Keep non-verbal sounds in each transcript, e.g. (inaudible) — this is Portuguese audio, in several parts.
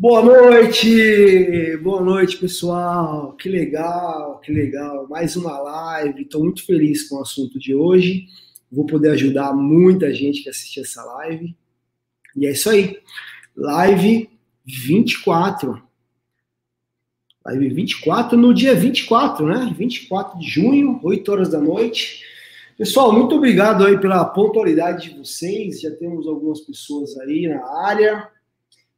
Boa noite, boa noite pessoal. Que legal, que legal. Mais uma live. Estou muito feliz com o assunto de hoje. Vou poder ajudar muita gente que assistir essa live. E é isso aí. Live 24. Live 24 no dia 24, né? 24 de junho, 8 horas da noite. Pessoal, muito obrigado aí pela pontualidade de vocês. Já temos algumas pessoas aí na área.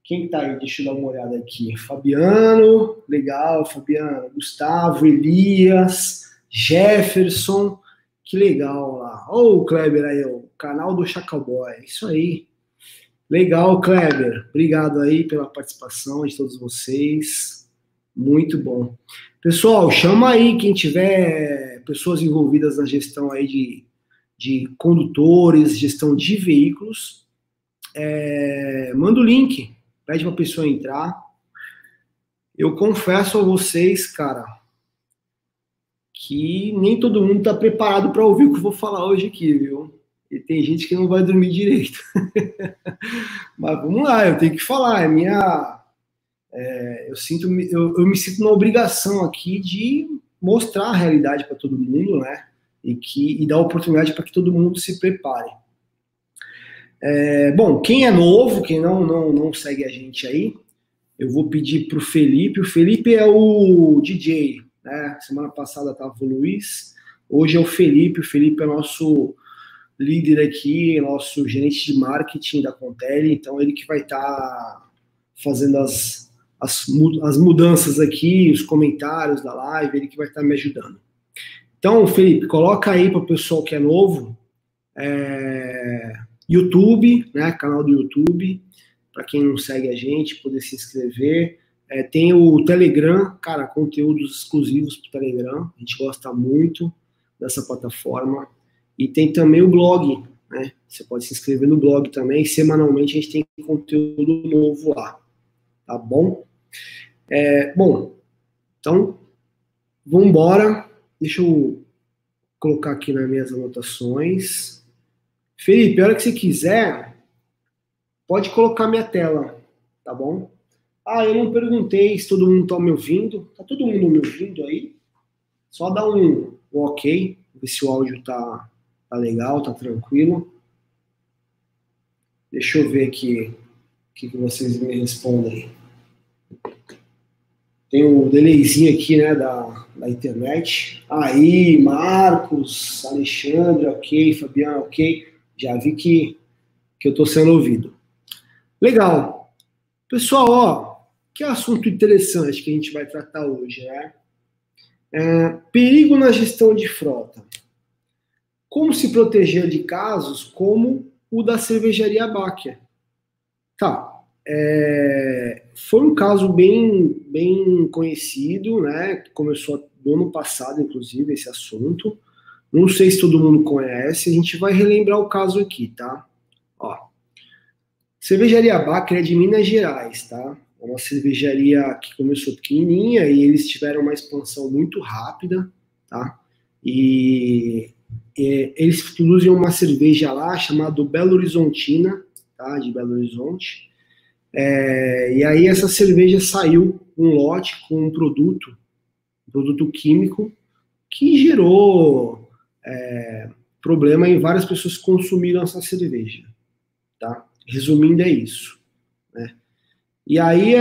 Quem tá aí? Deixa eu dar uma olhada aqui. Fabiano, legal, Fabiano. Gustavo, Elias, Jefferson, que legal lá. Ô, oh, Kleber aí, o canal do Chacaboy. Isso aí. Legal, Kleber. Obrigado aí pela participação de todos vocês. Muito bom. Pessoal, chama aí quem tiver pessoas envolvidas na gestão aí de, de condutores, gestão de veículos. É, manda o link pede para a pessoa entrar. Eu confesso a vocês, cara, que nem todo mundo está preparado para ouvir o que eu vou falar hoje aqui, viu? E tem gente que não vai dormir direito. (laughs) Mas vamos lá, eu tenho que falar. É minha, é, eu sinto, eu, eu me sinto na obrigação aqui de mostrar a realidade para todo mundo, né? E que e dar oportunidade para que todo mundo se prepare. É, bom, quem é novo, quem não, não, não segue a gente aí, eu vou pedir para o Felipe. O Felipe é o DJ, né? Semana passada estava o Luiz, hoje é o Felipe. O Felipe é nosso líder aqui, nosso gerente de marketing da Contele, então ele que vai estar tá fazendo as, as, as mudanças aqui, os comentários da live, ele que vai estar tá me ajudando. Então, Felipe, coloca aí para o pessoal que é novo. É YouTube, né, canal do YouTube, para quem não segue a gente, poder se inscrever. É, tem o Telegram, cara, conteúdos exclusivos para o Telegram, a gente gosta muito dessa plataforma. E tem também o blog, né? Você pode se inscrever no blog também. Semanalmente a gente tem conteúdo novo lá, tá bom? É, bom, então vamos embora. Deixa eu colocar aqui nas minhas anotações. Felipe, a hora que você quiser, pode colocar minha tela, tá bom? Ah, eu não perguntei se todo mundo tá me ouvindo. Tá todo mundo me ouvindo aí? Só dá um, um ok, ver se o áudio tá, tá legal, tá tranquilo. Deixa eu ver aqui o que, que vocês me respondem. Tem um delayzinho aqui, né, da, da internet. Aí, Marcos, Alexandre, ok, Fabiano, ok já vi que, que eu estou sendo ouvido. Legal. Pessoal, ó, que assunto interessante que a gente vai tratar hoje, né? É, perigo na gestão de frota. Como se proteger de casos como o da cervejaria Báquia? Tá. É, foi um caso bem, bem conhecido, né? Começou no ano passado, inclusive, esse assunto. Não sei se todo mundo conhece, a gente vai relembrar o caso aqui, tá? Ó. Cervejaria Baker é de Minas Gerais, tá? É uma cervejaria que começou pequenininha e eles tiveram uma expansão muito rápida, tá? E, e eles produzem uma cerveja lá chamada Belo Horizontina, tá? De Belo Horizonte. É, e aí essa cerveja saiu um lote com um produto, um produto químico, que gerou é, problema em várias pessoas consumiram essa cerveja, tá? Resumindo, é isso. Né? E aí,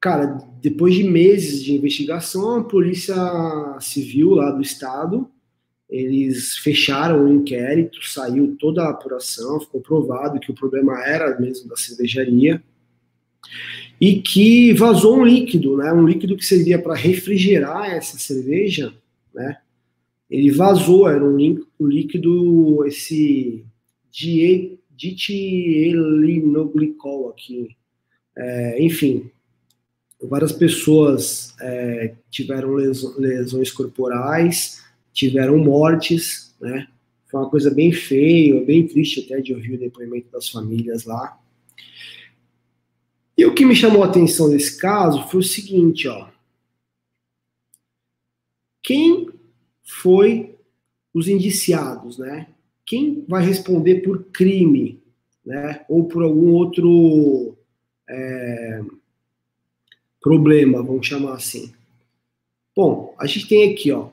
cara, depois de meses de investigação, a Polícia Civil lá do Estado, eles fecharam o inquérito, saiu toda a apuração, ficou provado que o problema era mesmo da cervejaria e que vazou um líquido, né? Um líquido que servia para refrigerar essa cerveja, né? Ele vazou, era um, líquido, esse ditilenoglicol aqui. É, enfim, várias pessoas é, tiveram lesões corporais, tiveram mortes, né? Foi uma coisa bem feia, bem triste até de ouvir o depoimento das famílias lá. E o que me chamou a atenção nesse caso foi o seguinte, ó. Quem foi os indiciados, né? Quem vai responder por crime, né? Ou por algum outro é, problema, vamos chamar assim. Bom, a gente tem aqui, ó,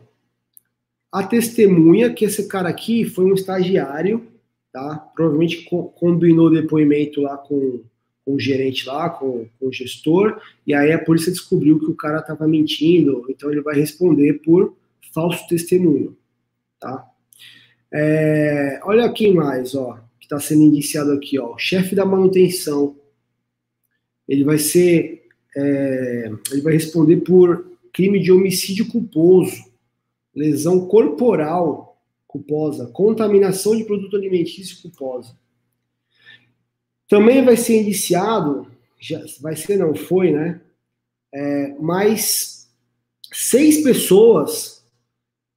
a testemunha que esse cara aqui foi um estagiário, tá? Provavelmente combinou depoimento lá com, com o gerente lá, com, com, o gestor, e aí a polícia descobriu que o cara estava mentindo, então ele vai responder por falso testemunho, tá? É, olha quem mais, ó, que está sendo indiciado aqui, ó, chefe da manutenção. Ele vai ser, é, ele vai responder por crime de homicídio culposo, lesão corporal culposa, contaminação de produto alimentício culposa. Também vai ser indiciado, já, vai ser, não foi, né? É, mais seis pessoas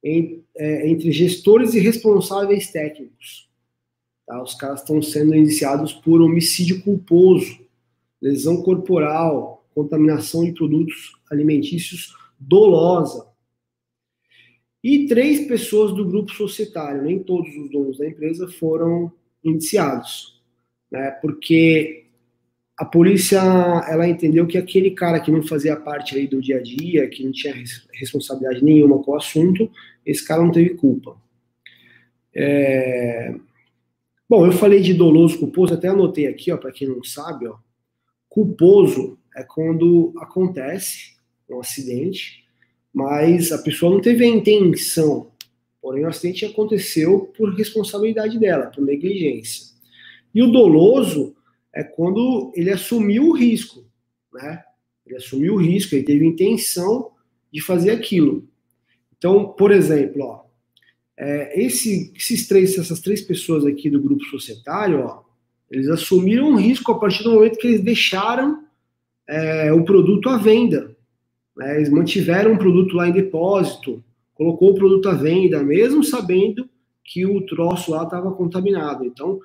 em, é, entre gestores e responsáveis técnicos. Tá? Os caras estão sendo indiciados por homicídio culposo, lesão corporal, contaminação de produtos alimentícios dolosa. E três pessoas do grupo societário, nem todos os donos da empresa foram indiciados, né? Porque a polícia ela entendeu que aquele cara que não fazia parte aí do dia a dia, que não tinha responsabilidade nenhuma com o assunto, esse cara não teve culpa. É... Bom, eu falei de doloso culposo, até anotei aqui, ó, para quem não sabe, ó. Culposo é quando acontece um acidente, mas a pessoa não teve a intenção. Porém, o acidente aconteceu por responsabilidade dela, por negligência. E o doloso é quando ele assumiu o risco, né? Ele assumiu o risco, ele teve intenção de fazer aquilo. Então, por exemplo, ó, é, esse, esses três, essas três pessoas aqui do grupo societário, ó, eles assumiram um risco a partir do momento que eles deixaram é, o produto à venda. Né? Eles mantiveram o produto lá em depósito, colocou o produto à venda, mesmo sabendo que o troço lá estava contaminado. Então,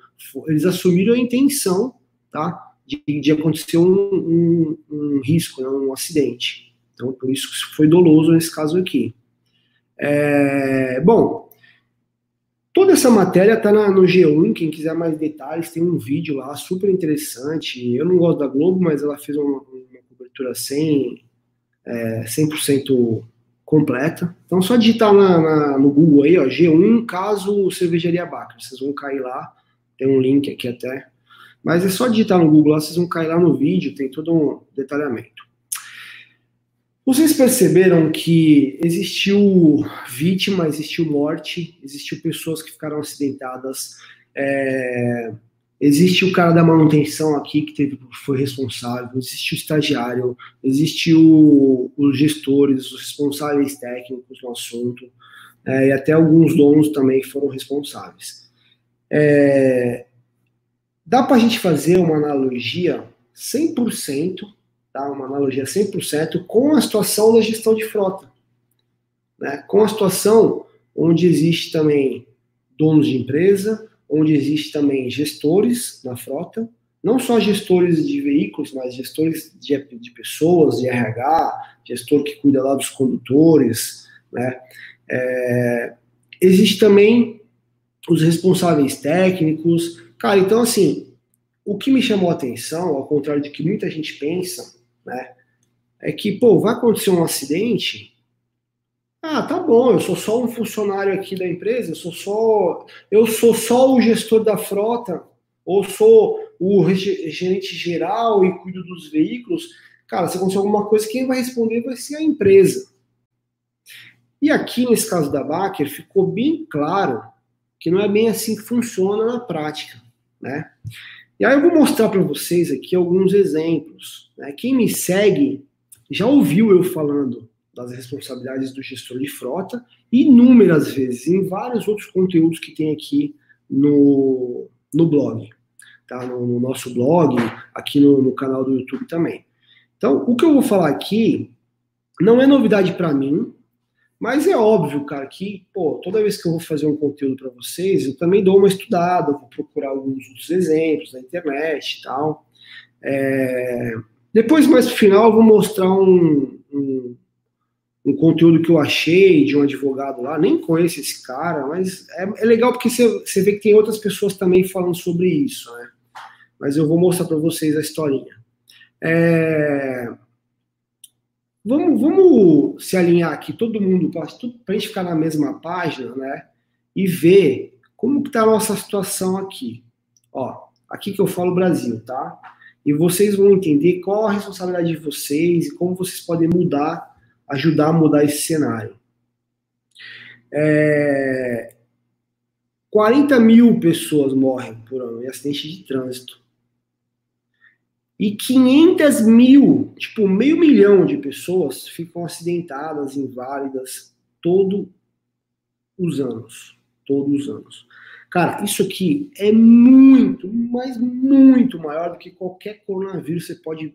eles assumiram a intenção tá, de, de acontecer um, um, um risco, né, um acidente. Então, por isso que foi doloso nesse caso aqui. É, bom, toda essa matéria está no G1, quem quiser mais detalhes, tem um vídeo lá super interessante. Eu não gosto da Globo, mas ela fez uma, uma cobertura sem, é, 100% completa. Então, só digitar na, na, no Google aí, ó, G1 caso cervejaria Bacra. Vocês vão cair lá, tem um link aqui até. Mas é só digitar no Google lá, vocês vão cair lá no vídeo, tem todo um detalhamento. Vocês perceberam que existiu vítima, existiu morte, existiu pessoas que ficaram acidentadas, é, Existe o cara da manutenção aqui que teve, foi responsável, existe o estagiário, existe o, os gestores, os responsáveis técnicos no assunto, é, e até alguns donos também foram responsáveis. É, dá para a gente fazer uma analogia 100%, tá? uma analogia 100% com a situação da gestão de frota. Né? Com a situação onde existe também donos de empresa, onde existe também gestores na frota, não só gestores de veículos, mas gestores de, de pessoas, de RH, gestor que cuida lá dos condutores, né? É, existe também os responsáveis técnicos. Cara, então assim, o que me chamou a atenção, ao contrário de que muita gente pensa, né, é que, pô, vai acontecer um acidente, ah, tá bom, eu sou só um funcionário aqui da empresa, eu sou só, eu sou só o gestor da frota, ou sou o gerente geral e cuido dos veículos. Cara, se acontecer alguma coisa, quem vai responder vai ser a empresa. E aqui, nesse caso da Baker, ficou bem claro que não é bem assim que funciona na prática, né? E aí eu vou mostrar para vocês aqui alguns exemplos. Né? Quem me segue já ouviu eu falando das responsabilidades do gestor de frota, inúmeras vezes, em vários outros conteúdos que tem aqui no, no blog, tá? no, no nosso blog, aqui no, no, canal do YouTube também. Então, o que eu vou falar aqui não é novidade para mim, mas é óbvio, cara, que pô, toda vez que eu vou fazer um conteúdo para vocês, eu também dou uma estudada, vou procurar alguns outros exemplos na internet e tal. É... Depois, mais pro final, eu vou mostrar um, um um conteúdo que eu achei de um advogado lá, nem conheço esse cara, mas é, é legal porque você vê que tem outras pessoas também falando sobre isso, né? Mas eu vou mostrar para vocês a historinha. É... vamos, vamos se alinhar aqui, todo mundo, para a gente ficar na mesma página, né? E ver como que está a nossa situação aqui. Ó, aqui que eu falo Brasil, tá? E vocês vão entender qual a responsabilidade de vocês e como vocês podem mudar, ajudar a mudar esse cenário. É, 40 mil pessoas morrem por ano em acidente de trânsito. E 500 mil, tipo meio milhão de pessoas ficam acidentadas, inválidas, todos os anos. Todos os anos. Cara, isso aqui é muito, mas muito maior do que qualquer coronavírus você pode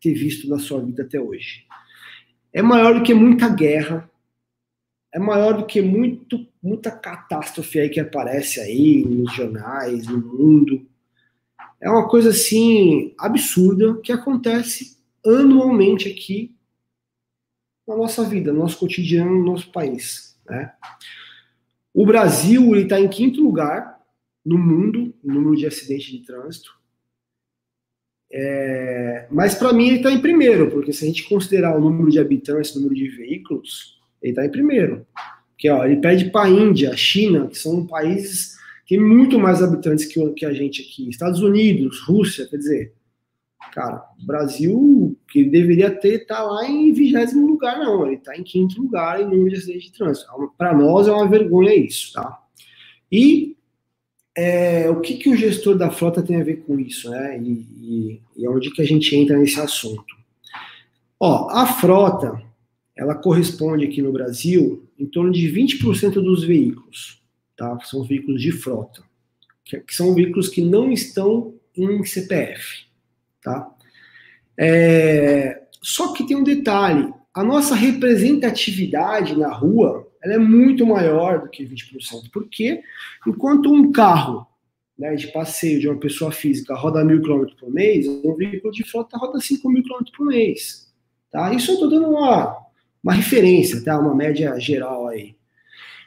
ter visto na sua vida até hoje. É maior do que muita guerra, é maior do que muito, muita catástrofe aí que aparece aí nos jornais, no mundo. É uma coisa assim absurda que acontece anualmente aqui na nossa vida, no nosso cotidiano, no nosso país. Né? O Brasil está em quinto lugar no mundo, no número de acidentes de trânsito. É, mas para mim ele está em primeiro, porque se a gente considerar o número de habitantes, o número de veículos, ele está em primeiro. Porque ó, ele pede para a Índia, China, que são países têm muito mais habitantes que, que a gente aqui. Estados Unidos, Rússia, quer dizer, cara, Brasil, que deveria ter, está lá em vigésimo lugar, não. Ele está em quinto lugar em número de acidentes de trânsito. Para nós é uma vergonha isso, tá? E é, o que, que o gestor da frota tem a ver com isso, né? E, e, e onde que a gente entra nesse assunto? Ó, a frota, ela corresponde aqui no Brasil em torno de 20% dos veículos, tá? São veículos de frota, que, são veículos que não estão em CPF, tá? É, só que tem um detalhe, a nossa representatividade na rua, ela é muito maior do que 20%, porque enquanto um carro né, de passeio de uma pessoa física roda mil quilômetros por mês, um veículo de frota roda 5 mil quilômetros por mês. Tá? Isso eu estou dando uma, uma referência, tá? Uma média geral aí.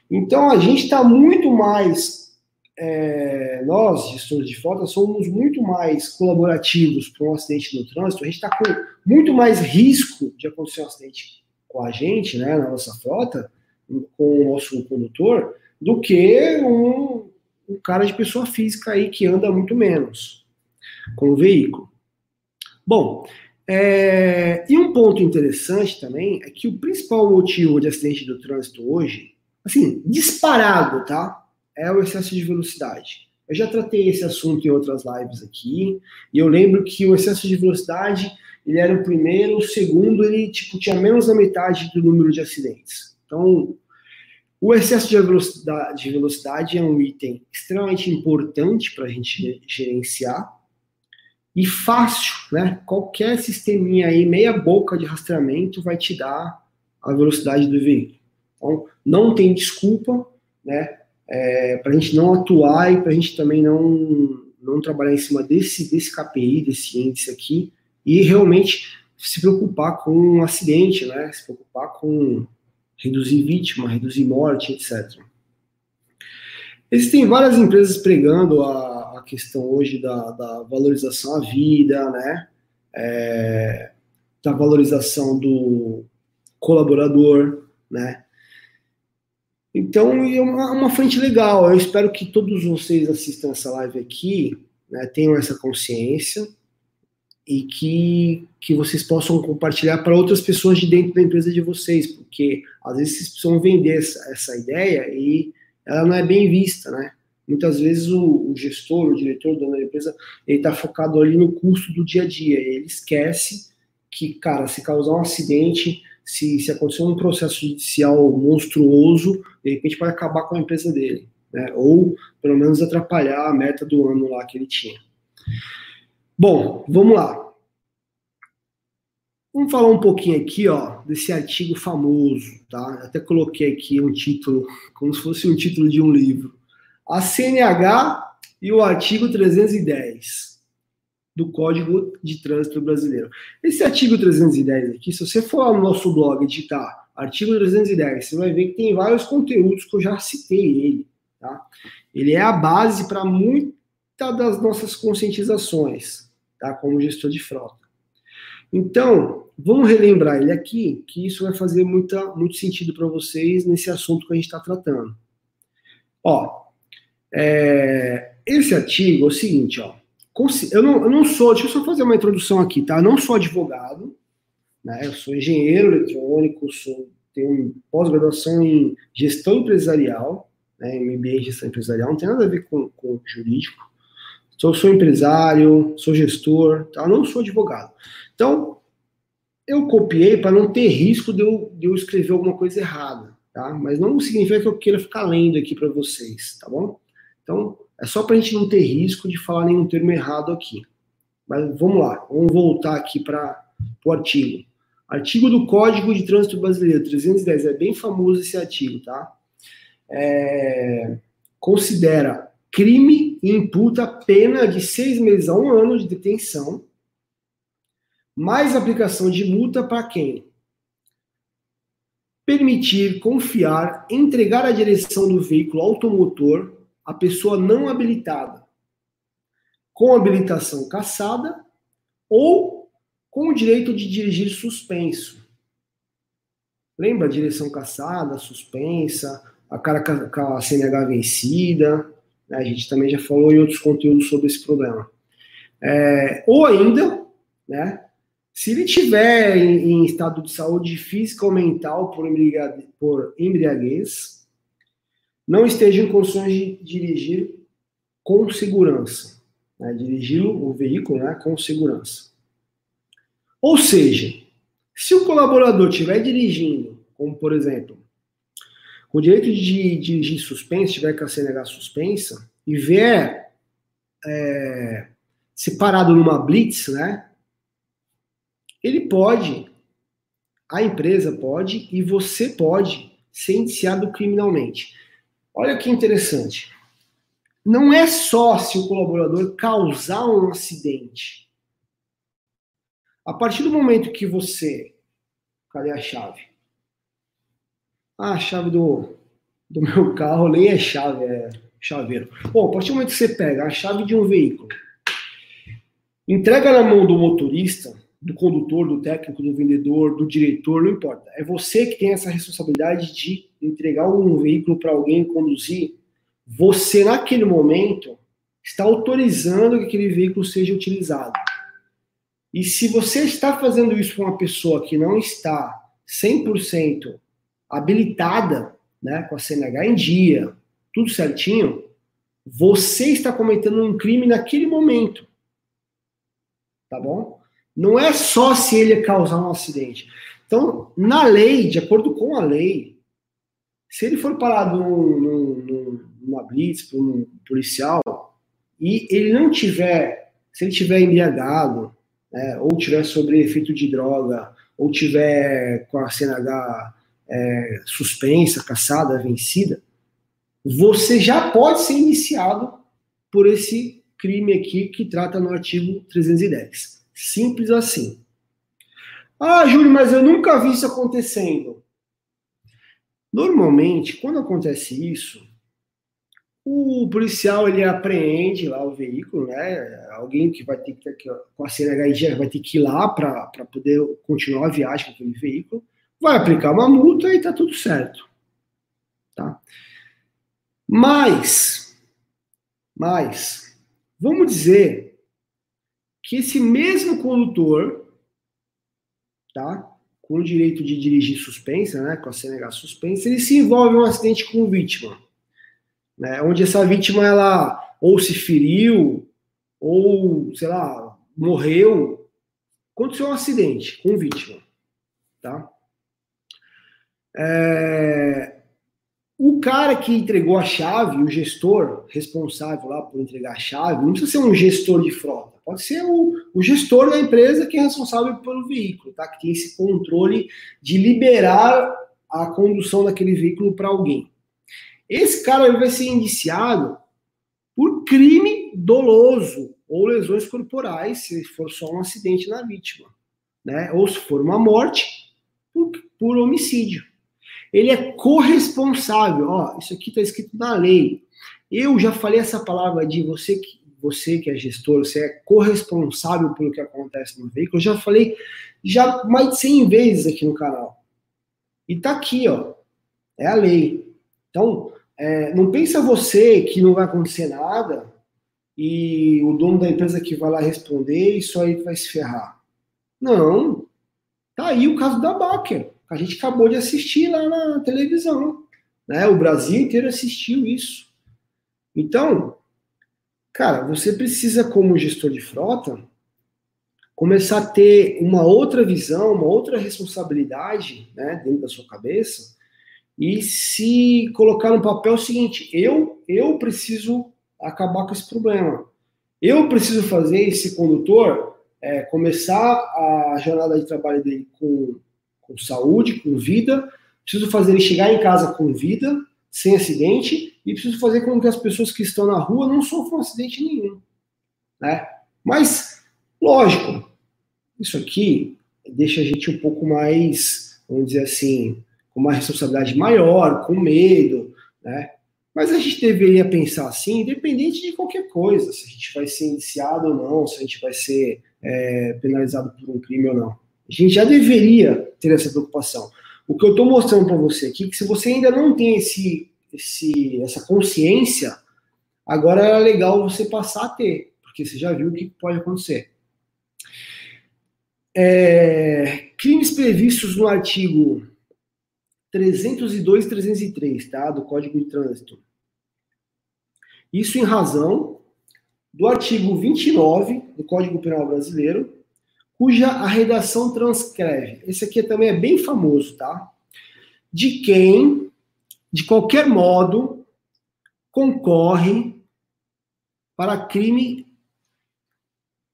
Então a gente está muito mais, é, nós, gestores de frota, somos muito mais colaborativos para um acidente no trânsito. A gente está com muito mais risco de acontecer um acidente com a gente, né, na nossa frota, com o nosso condutor, do que um, um cara de pessoa física aí que anda muito menos com o veículo. Bom, é, e um ponto interessante também é que o principal motivo de acidente do trânsito hoje, assim, disparado, tá? É o excesso de velocidade. Eu já tratei esse assunto em outras lives aqui, e eu lembro que o excesso de velocidade, ele era o primeiro, o segundo, ele, tipo, tinha menos da metade do número de acidentes. Então, o excesso de velocidade, de velocidade é um item extremamente importante para a gente gerenciar, e fácil, né? Qualquer sisteminha aí, meia boca de rastreamento vai te dar a velocidade do veículo. Então, não tem desculpa, né? É, para a gente não atuar e para a gente também não, não trabalhar em cima desse, desse KPI, desse índice aqui, e realmente se preocupar com um acidente, né? Se preocupar com reduzir vítima, reduzir morte, etc. Existem várias empresas pregando a questão hoje da, da valorização à vida, né? É, da valorização do colaborador, né? Então, é uma, uma, frente legal. Eu espero que todos vocês assistam essa live aqui, né, tenham essa consciência e que, que vocês possam compartilhar para outras pessoas de dentro da empresa de vocês, porque às vezes vocês precisam vender essa, essa ideia e ela não é bem vista, né? Muitas vezes o, o gestor, o diretor, o dono da empresa, ele está focado ali no custo do dia a dia. ele esquece que, cara, se causar um acidente, se, se acontecer um processo judicial monstruoso, de repente pode acabar com a empresa dele. Né? Ou, pelo menos, atrapalhar a meta do ano lá que ele tinha. Bom, vamos lá. Vamos falar um pouquinho aqui, ó, desse artigo famoso, tá? Até coloquei aqui um título, como se fosse um título de um livro a CNH e o artigo 310 do Código de Trânsito Brasileiro. Esse artigo 310 aqui, se você for no nosso blog digitar artigo 310, você vai ver que tem vários conteúdos que eu já citei ele. Tá? Ele é a base para muitas das nossas conscientizações, tá? como gestor de frota. Então, vamos relembrar ele aqui, que isso vai fazer muita, muito sentido para vocês nesse assunto que a gente está tratando. Ó, é, esse artigo é o seguinte, ó. Eu não, eu não sou, deixa eu só fazer uma introdução aqui, tá? Eu não sou advogado, né? Eu sou engenheiro eletrônico, sou, tenho pós-graduação em gestão empresarial, né? MBA em gestão empresarial, não tem nada a ver com, com jurídico. Sou, sou empresário, sou gestor, tá? Não sou advogado. Então, eu copiei para não ter risco de eu, de eu escrever alguma coisa errada, tá? Mas não significa que eu queira ficar lendo aqui para vocês, tá bom? Então, é só para a gente não ter risco de falar nenhum termo errado aqui. Mas vamos lá, vamos voltar aqui para o artigo. Artigo do Código de Trânsito Brasileiro, 310, é bem famoso esse artigo, tá? É, considera crime e imputa pena de seis meses a um ano de detenção, mais aplicação de multa para quem? Permitir, confiar, entregar a direção do veículo automotor a pessoa não habilitada, com habilitação cassada ou com o direito de dirigir suspenso. Lembra direção cassada, suspensa, a cara com a CNH vencida? Né? A gente também já falou em outros conteúdos sobre esse problema. É, ou ainda, né, se ele tiver em, em, estado de saúde física ou mental por, por embriaguez, não esteja em condições de dirigir com segurança. Né? Dirigir o veículo né, com segurança. Ou seja, se o colaborador estiver dirigindo, como por exemplo, com o direito de dirigir suspenso, tiver com a suspensa, e vier é, separado numa blitz, né? Ele pode, a empresa pode e você pode ser indiciado criminalmente. Olha que interessante. Não é só se o colaborador causar um acidente. A partir do momento que você. Cadê a chave? Ah, a chave do, do meu carro nem é chave, é chaveiro. Bom, a partir do momento que você pega a chave de um veículo, entrega na mão do motorista, do condutor, do técnico, do vendedor, do diretor, não importa. É você que tem essa responsabilidade de entregar um veículo para alguém conduzir. Você, naquele momento, está autorizando que aquele veículo seja utilizado. E se você está fazendo isso com uma pessoa que não está 100% habilitada, né, com a CNH em dia, tudo certinho, você está cometendo um crime naquele momento. Tá bom? Não é só se ele causar um acidente. Então, na lei, de acordo com a lei, se ele for parado num, num, numa blitz por um policial e ele não tiver, se ele tiver embriagado, né, ou tiver sobre efeito de droga, ou tiver com a CNH é, suspensa, caçada, vencida, você já pode ser iniciado por esse crime aqui que trata no artigo 310. Simples assim. Ah, Júlio, mas eu nunca vi isso acontecendo. Normalmente, quando acontece isso, o policial ele apreende lá o veículo, né? Alguém que vai ter que com a CNHG vai ter que ir lá para poder continuar a viagem com aquele veículo, vai aplicar uma multa e tá tudo certo, tá? Mas, mas, vamos dizer que esse mesmo condutor, tá? Com o direito de dirigir suspensa, né? Com a CNH suspensa, ele se envolve em um acidente com vítima, né? Onde essa vítima ela ou se feriu ou, sei lá, morreu. Aconteceu um acidente com vítima, tá? É, o cara que entregou a chave, o gestor responsável lá por entregar a chave, não precisa ser um gestor de frota, pode ser o, o gestor da empresa que é responsável pelo veículo, tá? Que tem esse controle de liberar a condução daquele veículo para alguém. Esse cara vai ser indiciado por crime doloso ou lesões corporais, se for só um acidente na vítima, né? Ou se for uma morte, por, por homicídio. Ele é corresponsável. Ó, isso aqui está escrito na lei. Eu já falei essa palavra de você você que é gestor, você é corresponsável pelo que acontece no veículo. Eu já falei já mais de 100 vezes aqui no canal. E tá aqui, ó. É a lei. Então, é, não pensa você que não vai acontecer nada e o dono da empresa que vai lá responder e só aí vai se ferrar. Não. Tá aí o caso da Baker. A gente acabou de assistir lá na televisão. Né? O Brasil inteiro assistiu isso. Então, cara, você precisa, como gestor de frota, começar a ter uma outra visão, uma outra responsabilidade né, dentro da sua cabeça e se colocar no papel seguinte: eu, eu preciso acabar com esse problema. Eu preciso fazer esse condutor é, começar a jornada de trabalho dele com, com saúde, com vida, preciso fazer ele chegar em casa com vida, sem acidente, e preciso fazer com que as pessoas que estão na rua não sofram acidente nenhum. Né? Mas, lógico, isso aqui deixa a gente um pouco mais, vamos dizer assim, com uma responsabilidade maior, com medo, né? Mas a gente deveria pensar assim, independente de qualquer coisa, se a gente vai ser indiciado ou não, se a gente vai ser é, penalizado por um crime ou não. A gente já deveria ter essa preocupação. O que eu estou mostrando para você aqui, é que se você ainda não tem esse, esse, essa consciência, agora é legal você passar a ter, porque você já viu o que pode acontecer. É, crimes previstos no artigo 302 e 303, tá, do Código de Trânsito. Isso em razão do artigo 29 do Código Penal Brasileiro, cuja a redação transcreve. Esse aqui também é bem famoso, tá? De quem, de qualquer modo, concorre para crime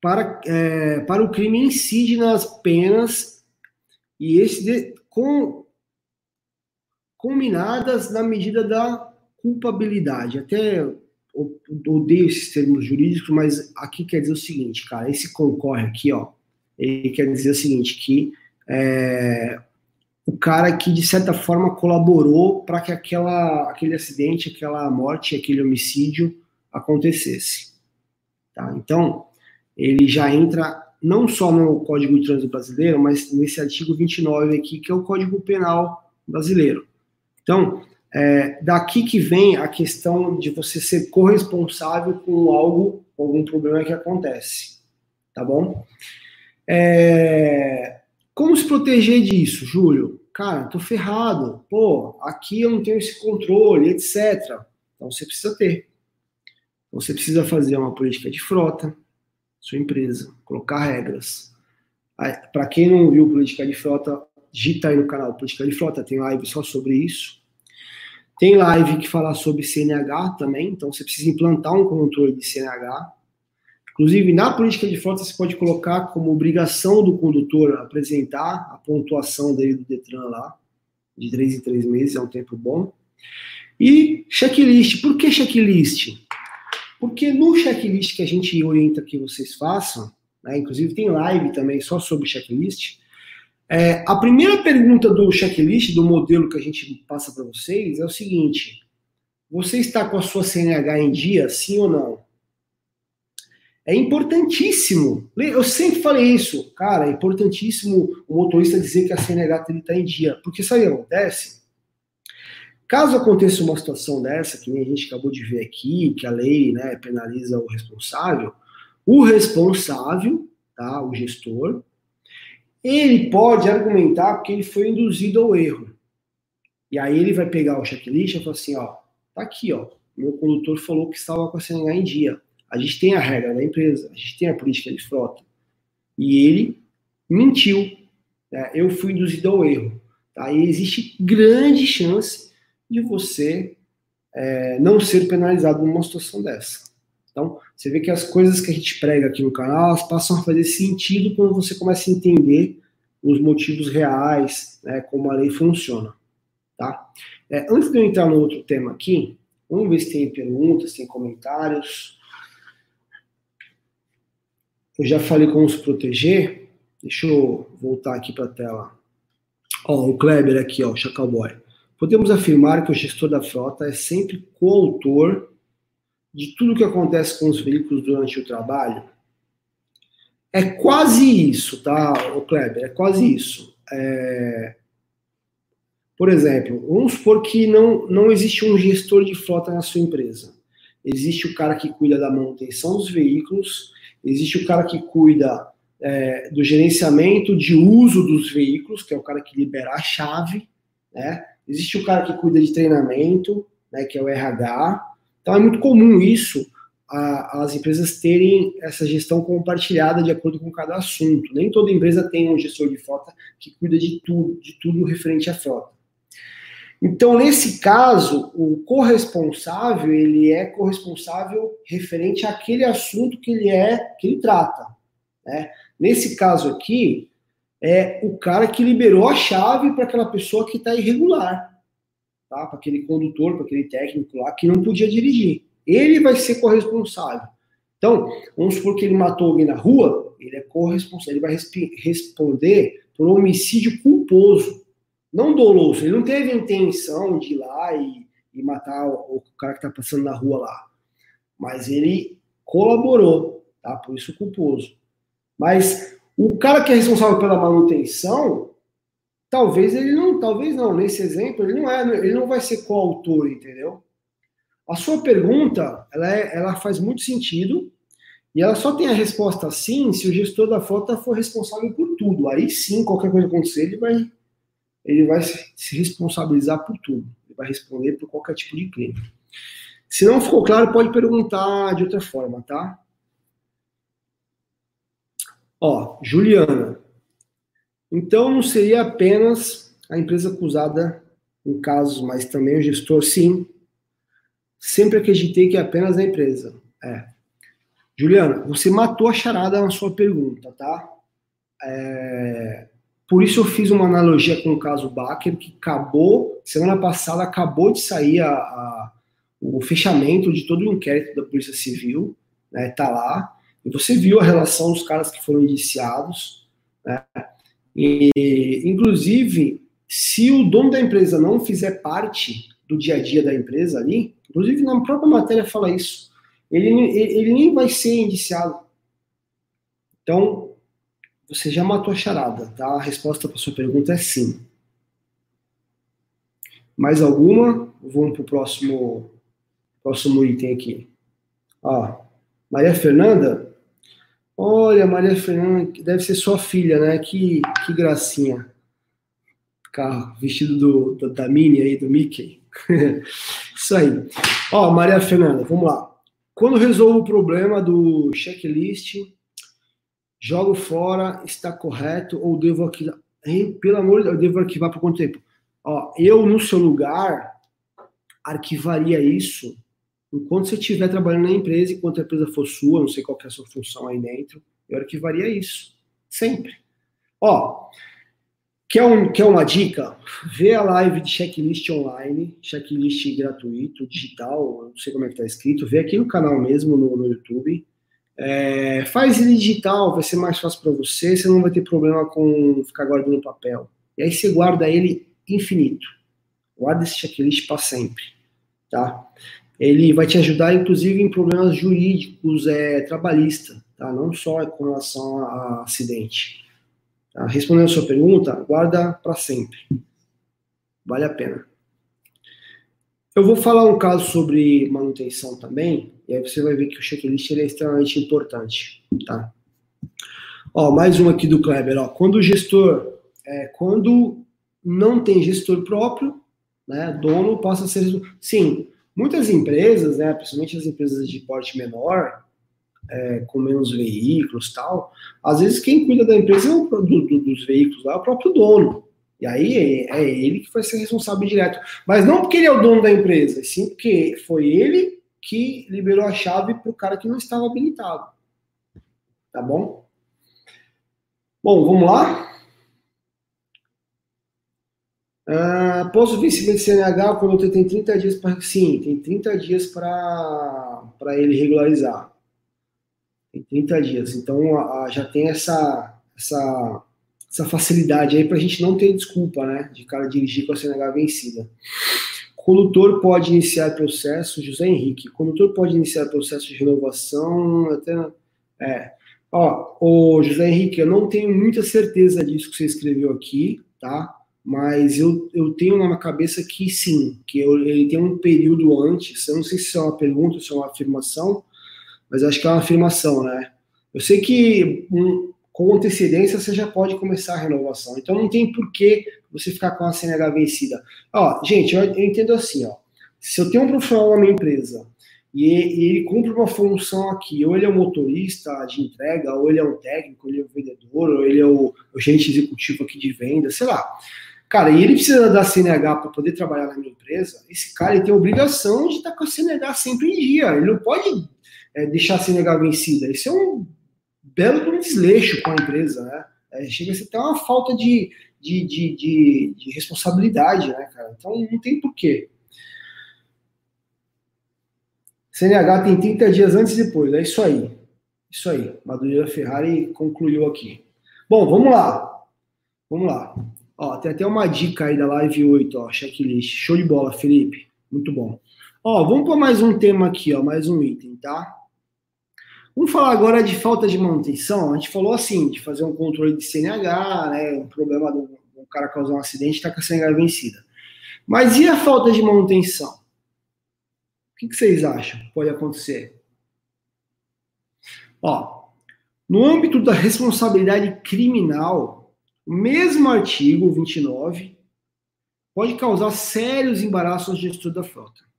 para, é, para o crime incide nas penas e esse de, com, combinadas na medida da culpabilidade. Até odeio esses termos jurídicos, mas aqui quer dizer o seguinte, cara, esse concorre aqui, ó, ele quer dizer o seguinte, que é, o cara que, de certa forma, colaborou para que aquela, aquele acidente, aquela morte, aquele homicídio acontecesse. Tá? Então, ele já entra não só no Código de Trânsito Brasileiro, mas nesse artigo 29 aqui, que é o Código Penal Brasileiro. Então, é, daqui que vem a questão de você ser corresponsável com algo, algum problema que acontece, tá bom? É, como se proteger disso, Júlio? Cara, tô ferrado. Pô, aqui eu não tenho esse controle, etc. Então você precisa ter. Você precisa fazer uma política de frota, sua empresa, colocar regras. Para quem não viu política de frota, digita aí no canal Política de Frota, tem live só sobre isso. Tem live que fala sobre CNH também, então você precisa implantar um controle de CNH. Inclusive, na política de frota, você pode colocar como obrigação do condutor apresentar a pontuação dele do Detran lá, de três em três meses, é um tempo bom. E checklist. Por que checklist? Porque no checklist que a gente orienta que vocês façam, né, inclusive tem live também só sobre checklist, é, a primeira pergunta do checklist, do modelo que a gente passa para vocês, é o seguinte: você está com a sua CNH em dia, sim ou não? É importantíssimo. Eu sempre falei isso, cara. É importantíssimo o motorista dizer que a CNH dele está em dia. Porque sabe o que acontece? Caso aconteça uma situação dessa, que nem a gente acabou de ver aqui, que a lei né, penaliza o responsável, o responsável, tá, o gestor, ele pode argumentar que ele foi induzido ao erro. E aí ele vai pegar o checklist e falar assim, ó, tá aqui, ó, meu condutor falou que estava com a CNH em dia. A gente tem a regra da empresa, a gente tem a política de frota. E ele mentiu. Né? Eu fui induzido ao erro. Tá? E existe grande chance de você é, não ser penalizado numa situação dessa. Então, você vê que as coisas que a gente prega aqui no canal, elas passam a fazer sentido quando você começa a entender os motivos reais, né, como a lei funciona, tá? É, antes de eu entrar no outro tema aqui, vamos ver se tem perguntas, tem comentários. Eu já falei como se proteger. Deixa eu voltar aqui para a tela. Ó, o Kleber aqui, ó, Chacalboy. Podemos afirmar que o gestor da frota é sempre coautor de tudo que acontece com os veículos durante o trabalho? É quase isso, tá, o Kleber? É quase isso. É... Por exemplo, vamos supor que não, não existe um gestor de frota na sua empresa. Existe o cara que cuida da manutenção dos veículos, existe o cara que cuida é, do gerenciamento de uso dos veículos, que é o cara que libera a chave, né? Existe o cara que cuida de treinamento, né, que é o RH. Então é muito comum isso, a, as empresas terem essa gestão compartilhada de acordo com cada assunto. Nem toda empresa tem um gestor de frota que cuida de tudo, de tudo referente à frota. Então, nesse caso, o corresponsável, ele é corresponsável referente àquele assunto que ele é, que ele trata. Né? Nesse caso aqui, é o cara que liberou a chave para aquela pessoa que está irregular, tá? para aquele condutor, para aquele técnico lá que não podia dirigir. Ele vai ser corresponsável. Então, vamos supor que ele matou alguém na rua, ele é corresponsável, ele vai responder por homicídio culposo. Não doloso, ele não teve intenção de ir lá e, e matar o, o, cara que está passando na rua lá. Mas ele colaborou, tá? Por isso culposo. Mas o cara que é responsável pela manutenção, talvez ele não, talvez não, nesse exemplo, ele não é, ele não vai ser coautor, entendeu? A sua pergunta, ela, é, ela faz muito sentido, e ela só tem a resposta sim se o gestor da frota for responsável por tudo. Aí sim, qualquer coisa acontecer, ele vai ele vai se responsabilizar por tudo. Ele vai responder por qualquer tipo de crime. Se não ficou claro, pode perguntar de outra forma, tá? Ó, Juliana. Então não seria apenas a empresa acusada em casos, mas também o gestor, sim. Sempre acreditei que é apenas a empresa. É. Juliana, você matou a charada na sua pergunta, tá? É, por isso eu fiz uma analogia com o caso Baker, que acabou, semana passada acabou de sair a, a, o fechamento de todo o inquérito da Polícia Civil, né, tá lá, e você viu a relação dos caras que foram indiciados, né, e, inclusive, se o dono da empresa não fizer parte do dia a dia da empresa ali, inclusive na própria matéria fala isso, ele, ele, nem vai ser indiciado. Então, você já matou a charada, tá? A resposta para sua pergunta é sim. Mais alguma? Vamos para o próximo, próximo item aqui. Ó, Maria Fernanda. Olha, Maria Fernanda, deve ser sua filha, né? Que, que gracinha. Carro, vestido do, do, da Minnie aí, do Mickey. (laughs) Isso aí. Ó, Maria Fernanda, vamos lá. Quando resolvo o problema do checklist, jogo fora, está correto, ou devo arquivar? Hein? Pelo amor de Deus, eu devo arquivar por quanto tempo? Ó, eu, no seu lugar, arquivaria isso enquanto você estiver trabalhando na empresa, enquanto a empresa for sua, não sei qual é a sua função aí dentro, eu arquivaria isso. Sempre. Ó, quer, um, quer uma dica? Vê a live de checklist online, checklist gratuito, digital, não sei como é que tá escrito, vê aqui no canal mesmo, no, no YouTube é, faz ele digital, vai ser mais fácil para você, você não vai ter problema com ficar guardando papel. E aí você guarda ele infinito. Guarda esse checklist para sempre, tá? Ele vai te ajudar, inclusive, em problemas jurídicos, é, trabalhista, tá? Não só com relação a acidente. Tá? Respondendo a sua pergunta, guarda para sempre. Vale a pena. Eu vou falar um caso sobre manutenção também, e aí você vai ver que o checklist é extremamente importante, tá? Ó, mais um aqui do Kleber, ó. Quando o gestor, é, quando não tem gestor próprio, né, dono passa a ser... Sim, muitas empresas, né, principalmente as empresas de porte menor, é, com menos veículos tal, às vezes quem cuida da empresa é o, do, do, dos veículos lá, é o próprio dono. E aí é, ele que vai ser responsável direto. Mas não porque ele é o dono da empresa, sim porque foi ele que liberou a chave para o cara que não estava habilitado. Tá bom? Bom, vamos lá? Uh, após o vencimento de CNH, o condutor tem 30 dias para. Sim, tem 30 dias para ele regularizar. Tem 30 dias. Então uh, já tem essa, essa, essa facilidade aí para a gente não ter desculpa, né? De cara dirigir com a CNH vencida. Condutor pode iniciar processo, José Henrique, condutor pode iniciar processo de renovação, até, é, ó, o José Henrique, eu não tenho muita certeza disso que você escreveu aqui, tá? Mas eu, eu tenho na minha cabeça que sim, que eu, ele tem um período antes, eu não sei se é uma pergunta, se é uma afirmação, mas acho que é uma afirmação, né? Eu sei que um, com antecedência você já pode começar a renovação. Então não tem por que você ficar com a CNH vencida. Ó, gente, eu, eu entendo assim, ó. Se eu tenho um profissional na minha empresa e, e, ele cumpre uma função aqui, ou ele é um motorista de entrega, ou ele é um técnico, ou ele é um vendedor, ou ele é o, o gerente executivo aqui de venda, sei lá. Cara, e ele precisa da CNH para poder trabalhar na minha empresa, esse cara ele tem a obrigação de estar com a CNH sempre em dia. Ele não pode é, deixar a CNH vencida. Isso é um belo um desleixo com a empresa, né? É, chega a ser até uma falta de, de, de, de, de responsabilidade, né, cara? Então não tem porquê. CNH tem 30 dias antes e depois, é isso aí. Isso aí. Madureira Ferrari concluiu aqui. Bom, vamos lá. Vamos lá. Ó, tem até uma dica aí da live 8, ó, checklist. Show de bola, Felipe. Muito bom. Ó, vamos para mais um tema aqui, ó, mais um item, tá? Vamos falar agora de falta de manutenção. A gente falou assim, de fazer um controle de CNH, né? Um problema do, do cara causar um acidente está com a CNH vencida. Mas e a falta de manutenção? O que, que vocês acham que pode acontecer? Ó, no âmbito da responsabilidade criminal, o mesmo artigo 29 pode causar sérios embaraços ao gestor da frota.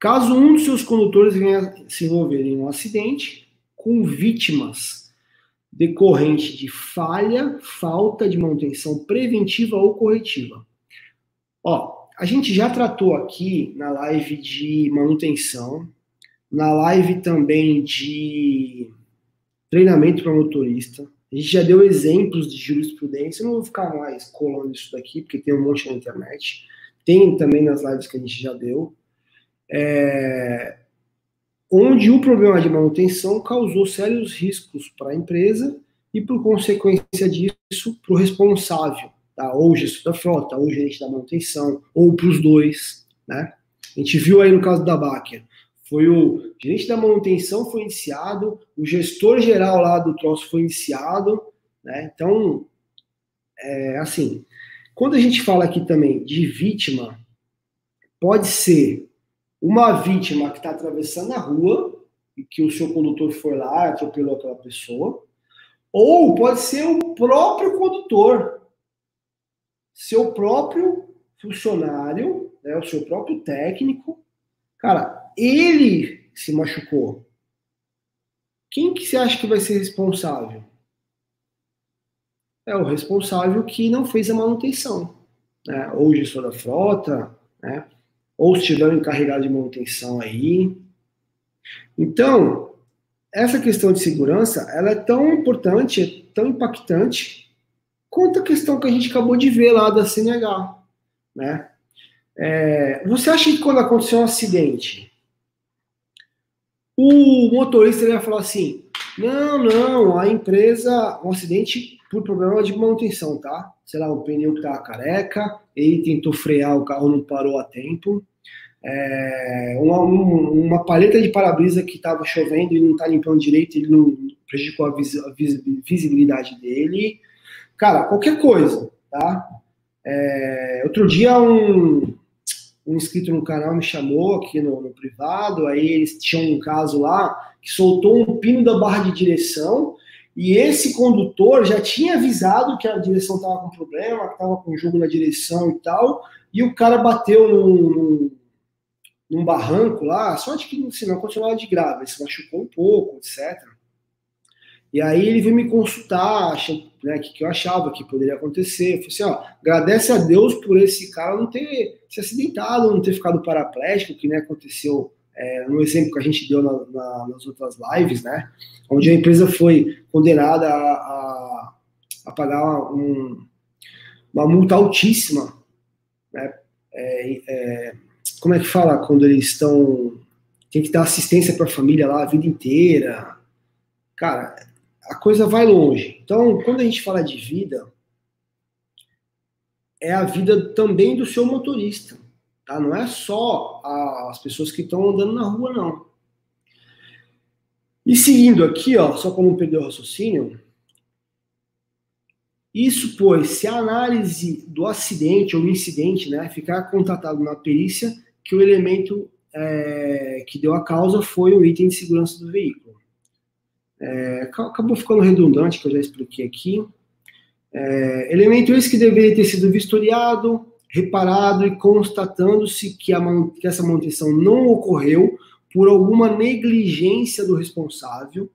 Caso um dos seus condutores venha se envolver em um acidente com vítimas decorrente de falha, falta de manutenção preventiva ou corretiva. Ó, a gente já tratou aqui na live de manutenção, na live também de treinamento para motorista. A gente já deu exemplos de jurisprudência, eu não vou ficar mais colando isso daqui, porque tem um monte na internet. Tem também nas lives que a gente já deu é, onde o problema de manutenção causou sérios riscos para a empresa e, por consequência disso, para o responsável, tá? ou gestor da frota, ou gerente da manutenção, ou para os dois. Né? A gente viu aí no caso da Baker, foi o gerente da manutenção foi iniciado, o gestor geral lá do troço foi iniciado, né? Então, é, assim, quando a gente fala aqui também de vítima, pode ser uma vítima que está atravessando a rua e que o seu condutor foi lá, atropelou aquela pessoa, ou pode ser o próprio condutor, seu próprio funcionário, né, o seu próprio técnico, cara, ele se machucou. Quem que você acha que vai ser responsável? É o responsável que não fez a manutenção, né? ou gestor da frota, né? Ou se tiver um encarregado de manutenção aí. Então, essa questão de segurança, ela é tão importante, é tão impactante, quanto a questão que a gente acabou de ver lá da CNH, né? É, você acha que quando aconteceu um acidente, o motorista ia falar assim, não, não, a empresa, um acidente por problema de manutenção, tá? Sei lá, o pneu que tava careca, ele tentou frear, o carro não parou a tempo. É, uma, uma, paleta de para-brisa que estava chovendo e não está limpando direito, ele não prejudicou a, vis, a vis, visibilidade dele. Cara, qualquer coisa, tá? É, outro dia um, um inscrito no canal me chamou aqui no, no, privado, aí eles tinham um caso lá que soltou um pino da barra de direção e esse condutor já tinha avisado que a direção estava com problema, que estava com jogo na direção e tal, e o cara bateu num, num, barranco lá, sorte que se não continuava de grave, ele se machucou um pouco, etc. E aí ele veio me consultar, né, o que, que eu achava que poderia acontecer. Eu falei assim, ó, agradece a Deus por esse cara não ter se acidentado, não ter ficado paraplégico, que né, aconteceu é, no exemplo que a gente deu na, na, nas outras lives, né? Onde a empresa foi condenada a, a, a pagar um, uma multa altíssima, né? É, é, como é que fala quando eles estão tem que dar assistência para a família lá a vida inteira, cara, a coisa vai longe. Então, quando a gente fala de vida, é a vida também do seu motorista, tá? Não é só a, as pessoas que estão andando na rua, não. E seguindo aqui, ó, só não perder o raciocínio, isso, pois, se a análise do acidente ou incidente, né, ficar contatado na perícia que o elemento é, que deu a causa foi o item de segurança do veículo. É, acabou ficando redundante, que eu já expliquei aqui. É, elemento esse que deveria ter sido vistoriado, reparado e constatando-se que, que essa manutenção não ocorreu por alguma negligência do responsável,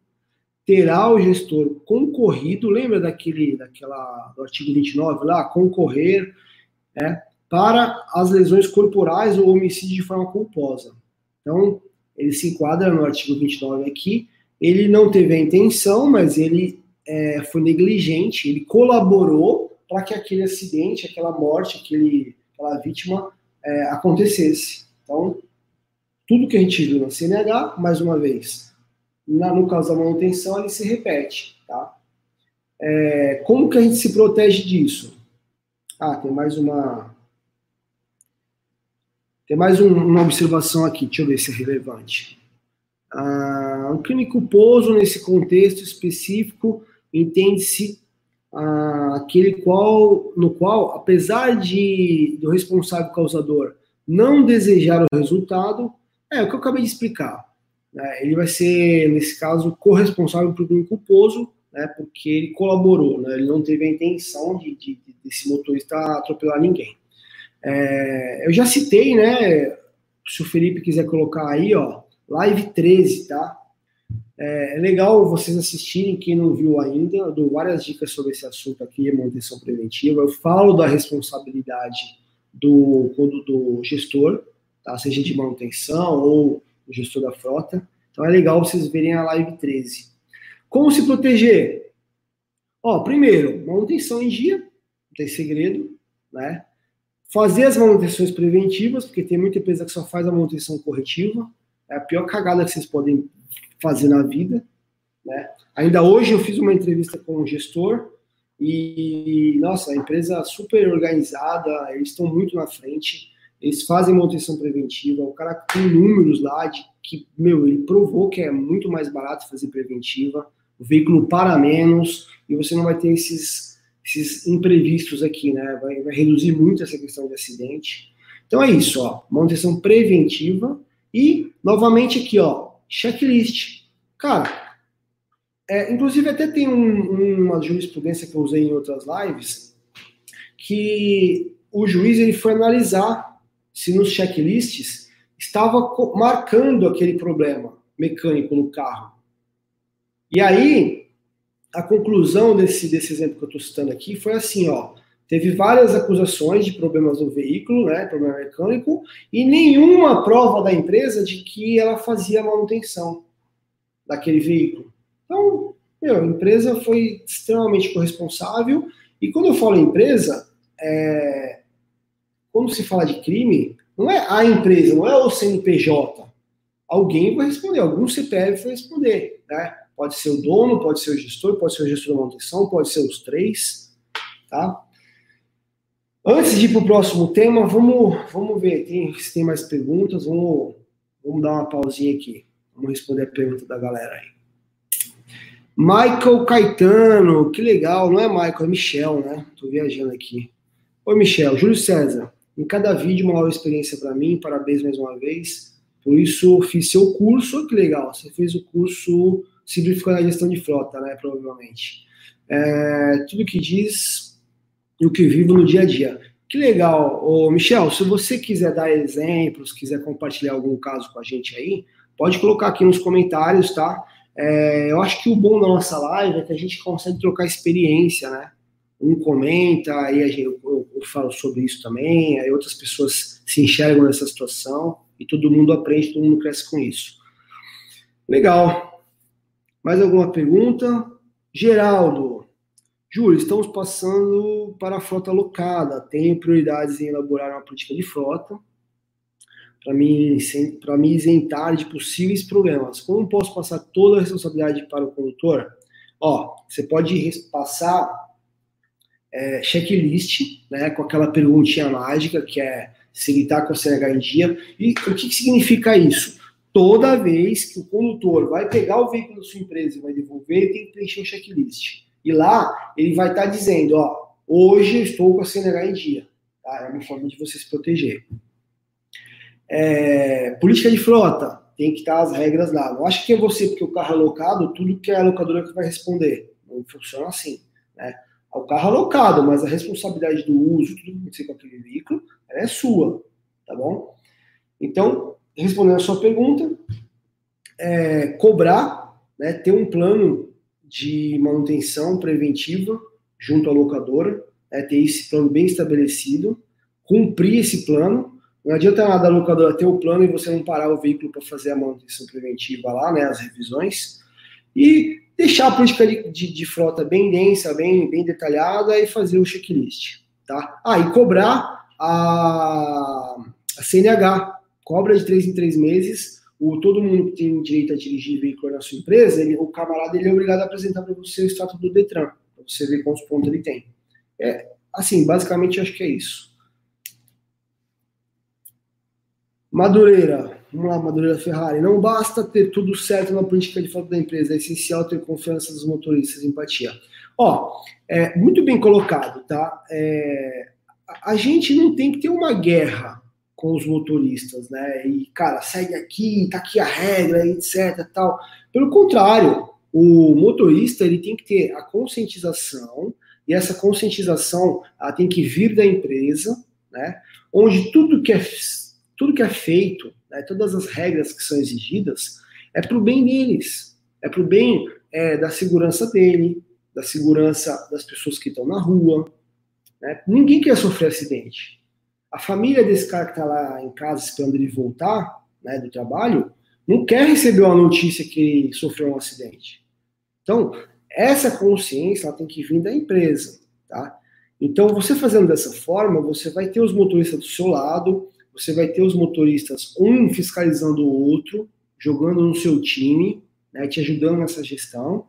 terá o gestor concorrido, lembra daquele, daquela, do artigo 29 lá, concorrer, né, para as lesões corporais ou homicídio de forma culposa. Então, ele se enquadra no artigo 29 aqui, ele não teve a intenção, mas ele é, foi negligente, ele colaborou para que aquele acidente, aquela morte, aquele, aquela vítima é, acontecesse. Então, tudo que a gente viu na CNH, mais uma vez, na, no caso da manutenção, ele se repete. Tá? É, como que a gente se protege disso? Ah, tem mais uma. Tem mais um, uma observação aqui, deixa eu ver se é relevante. Ah, um crime culposo, nesse contexto específico, entende-se ah, aquele qual, no qual, apesar de do responsável causador não desejar o resultado, é o que eu acabei de explicar. Né? Ele vai ser, nesse caso, corresponsável por um culposo, né? porque ele colaborou, né? ele não teve a intenção de, de desse motorista atropelar ninguém. É, eu já citei, né? Se o Felipe quiser colocar aí, ó, live 13, tá? É, é, legal vocês assistirem, quem não viu ainda, eu dou várias dicas sobre esse assunto aqui, manutenção preventiva. Eu falo da responsabilidade do, do, gestor, tá? seja de manutenção ou gestor da frota. Então é legal vocês verem a live 13. Como se proteger? Ó, primeiro, manutenção em dia, não tem segredo, né? Fazer as manutenções preventivas, porque tem muita empresa que só faz a manutenção corretiva. É a pior cagada que vocês podem fazer na vida, né? Ainda hoje eu fiz uma entrevista com um gestor e, nossa, a empresa super organizada, eles estão muito na frente eles fazem manutenção preventiva, o cara tem números lá de que, meu, ele provou que é muito mais barato fazer preventiva, o veículo para menos e você não vai ter esses, esses imprevistos aqui, né? Vai, vai reduzir muito essa questão de acidente. Então é isso, ó, manutenção preventiva e, novamente aqui, ó, checklist. Cara, é, inclusive até tem um, uma jurisprudência que eu usei em outras lives, que o juiz ele foi analisar se nos checklists estava marcando aquele problema mecânico no carro. E aí, a conclusão desse, desse exemplo que eu estou citando aqui foi assim, ó, teve várias acusações de problemas no veículo, né, problema mecânico, e nenhuma prova da empresa de que ela fazia manutenção daquele veículo. Então, meu, a empresa foi extremamente corresponsável, e quando eu falo empresa, é, quando se fala de crime, não é a empresa, não é o CNPJ. Alguém vai responder, algum CPF vai responder. Né? Pode ser o dono, pode ser o gestor, pode ser o gestor da manutenção, pode ser os três. Tá? Antes de ir para o próximo tema, vamos, vamos ver tem, se tem mais perguntas. Vamos, vamos dar uma pausinha aqui. Vamos responder a pergunta da galera aí. Michael Caetano, que legal, não é Michael, é Michel, né? Tô viajando aqui. Oi, Michel. Júlio César, em cada vídeo uma nova experiência para mim, parabéns mais uma vez. Por isso, fiz seu curso, que legal, você fez o curso Simplificando a Gestão de Frota, né, provavelmente. É, tudo que diz e o que vivo no dia a dia. Que legal. Ô, Michel, se você quiser dar exemplos, quiser compartilhar algum caso com a gente aí, pode colocar aqui nos comentários, tá? É, eu acho que o bom da nossa live é que a gente consegue trocar experiência, né? um comenta, aí gente, eu, eu, falo sobre isso também, aí outras pessoas se enxergam nessa situação e todo mundo aprende, todo mundo cresce com isso. Legal. Mais alguma pergunta? Geraldo. Júlio, estamos passando para a frota alocada. Tenho prioridades em elaborar uma política de frota para me, me isentar de possíveis problemas. Como posso passar toda a responsabilidade para o condutor? Ó, você pode passar é, checklist, né, com aquela perguntinha mágica que é se ele está com a CNH em dia. E o que, que significa isso? Toda vez que o condutor vai pegar o veículo da sua empresa e vai devolver, ele tem que preencher um checklist. E lá ele vai estar tá dizendo, ó, hoje eu estou com a CNH em dia. Tá? É uma forma de você se proteger. É, política de frota, tem que estar as regras lá. Não acho que é você, porque o carro é alocado, tudo que é a locadora que vai responder. Não funciona assim. Né? O carro é alocado, mas a responsabilidade do uso, tudo que acontecer com aquele veículo, é sua. Tá bom? Então, respondendo a sua pergunta, é, cobrar, né, ter um plano de manutenção preventiva junto à locadora, é, ter esse plano bem estabelecido, cumprir esse plano, não adianta nada a locadora ter o plano e você não parar o veículo para fazer a manutenção preventiva lá, né, as revisões, e deixar a política de, de, de, frota bem densa, bem, bem detalhada e fazer o checklist, tá? Ah, e cobrar a, a CNH, cobra de três em três meses, o, todo mundo que tem direito a dirigir veículo na sua empresa, ele, o camarada ele é obrigado a apresentar para você o status do Detran, para você ver quantos pontos ele tem. É, assim, basicamente acho que é isso. Madureira, vamos lá, Madureira Ferrari. Não basta ter tudo certo na política de frota da empresa, é essencial ter confiança dos motoristas, empatia. Ó, é, muito bem colocado, tá? É, a gente não tem que ter uma guerra com os motoristas, né? E, cara, segue aqui, tá aqui a regra, etc, tal. Pelo contrário, o motorista, ele tem que ter a conscientização, e essa conscientização ela tem que vir da empresa, né? Onde tudo que é tudo que é feito, né, todas as regras que são exigidas, é para o bem deles, é para o bem é, da segurança dele, da segurança das pessoas que estão na rua. Né? Ninguém quer sofrer acidente. A família desse cara que está lá em casa esperando ele voltar né, do trabalho não quer receber uma notícia que sofreu um acidente. Então, essa consciência ela tem que vir da empresa. Tá? Então, você fazendo dessa forma, você vai ter os motoristas do seu lado, você vai ter os motoristas, um fiscalizando o outro, jogando no seu time, né, te ajudando nessa gestão,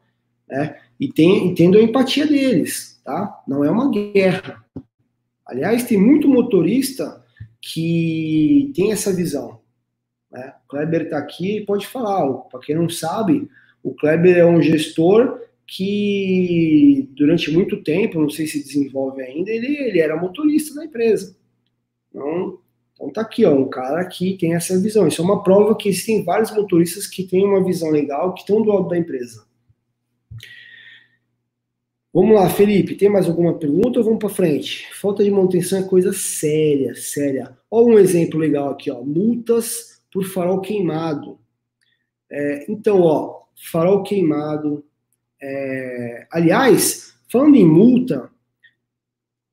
né, e, tem, e tendo a empatia deles, tá? Não é uma guerra. Aliás, tem muito motorista que tem essa visão. Né? O Kleber está aqui e pode falar. Para quem não sabe, o Kleber é um gestor que durante muito tempo, não sei se desenvolve ainda, ele, ele era motorista da empresa. Então, então tá aqui, ó, um cara que tem essa visão. Isso é uma prova que existem vários motoristas que têm uma visão legal, que estão do lado da empresa. Vamos lá, Felipe, tem mais alguma pergunta ou vamos para frente? Falta de manutenção é coisa séria, séria. Olha um exemplo legal aqui, ó, multas por farol queimado. É, então, ó, farol queimado. É, aliás, falando em multa,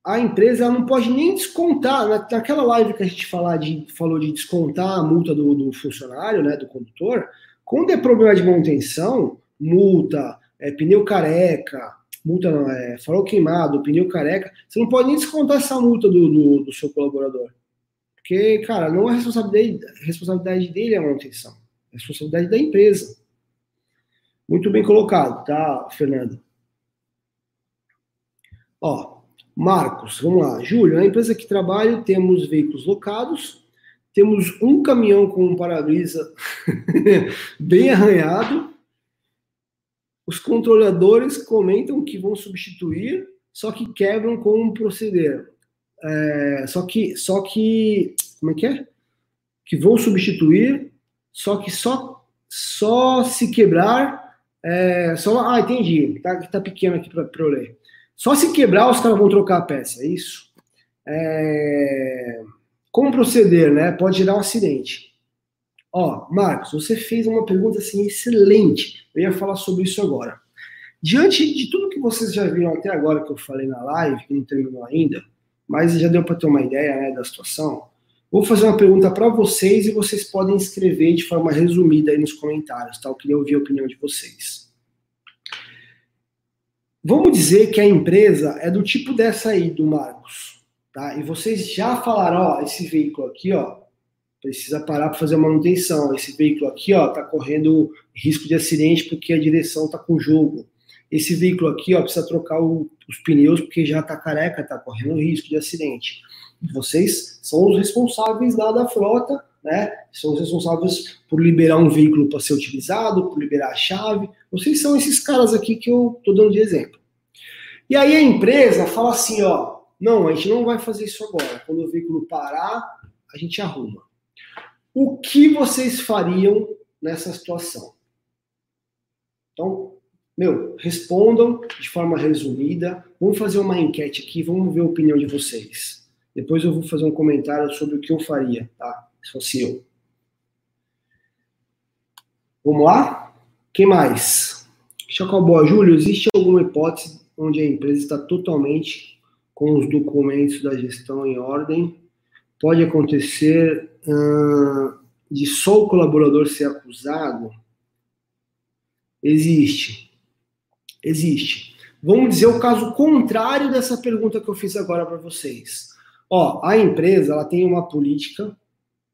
a empresa não pode nem descontar. Naquela live que a gente falar de, falou de descontar a multa do, do, funcionário, né, do condutor, quando é problema de manutenção, multa, é, pneu careca, multa não, é farol queimado, pneu careca, você não pode nem descontar essa multa do, do, do seu colaborador. Porque, cara, não é responsabilidade, responsabilidade dele a manutenção, é responsabilidade da empresa. Muito bem colocado, tá, Fernando? Ó, Marcos, vamos lá. Júlio, na empresa que trabalho, temos veículos locados, temos um caminhão com um para-brisa (laughs) bem arranhado. Os controladores comentam que vão substituir, só que quebram como proceder. É, só que, só que, como é que é? Que vão substituir, só que só, só se quebrar, é, só, ah, entendi, tá, tá pequeno aqui para eu ler. Só se quebrar, os caras vão trocar a peça, é isso? É... Como proceder, né? Pode gerar um acidente. Ó, Marcos, você fez uma pergunta assim excelente. Eu ia falar sobre isso agora. Diante de tudo que vocês já viram até agora que eu falei na live, que não terminou ainda, mas já deu para ter uma ideia né, da situação, vou fazer uma pergunta para vocês e vocês podem escrever de forma resumida aí nos comentários, tá? Eu queria ouvir a opinião de vocês. Vamos dizer que a empresa é do tipo dessa aí, do Marcos, tá? E vocês já falaram, ó, esse veículo aqui, ó, precisa parar para fazer manutenção. Esse veículo aqui, ó, tá correndo risco de acidente porque a direção tá com jogo. esse veículo aqui, ó, precisa trocar o, os pneus porque já está careca, está correndo risco de acidente. Vocês são os responsáveis lá da frota, né? São os responsáveis por liberar um veículo para ser utilizado, por liberar a chave. Vocês são esses caras aqui que eu estou dando de exemplo. E aí a empresa fala assim, ó, não, a gente não vai fazer isso agora. Quando o veículo parar, a gente arruma. O que vocês fariam nessa situação? Então, meu, respondam de forma resumida. Vamos fazer uma enquete aqui, vamos ver a opinião de vocês. Depois eu vou fazer um comentário sobre o que eu faria, tá? Se fosse eu. Vamos lá? Quem mais? Chacobó, Júlio, existe alguma hipótese onde a empresa está totalmente com os documentos da gestão em ordem? Pode acontecer de só o colaborador ser acusado? Existe. Existe. Vamos dizer o caso contrário dessa pergunta que eu fiz agora para vocês. Ó, a empresa ela tem uma política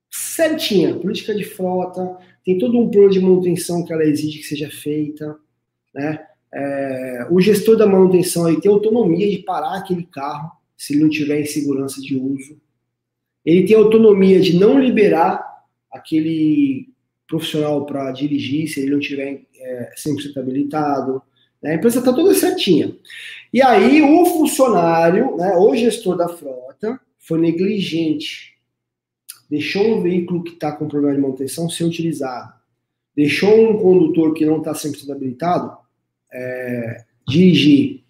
certinha, política de frota, tem todo um plano de manutenção que ela exige que seja feita, né? É, o gestor da manutenção aí tem autonomia de parar aquele carro se ele não tiver em segurança de uso. Ele tem autonomia de não liberar aquele profissional para dirigir se ele não tiver é, 100% habilitado. Né? A empresa está toda certinha. E aí o funcionário, né, o gestor da frota, foi negligente. Deixou um veículo que está com problema de manutenção ser utilizado. Deixou um condutor que não está 100% habilitado é, dirigir.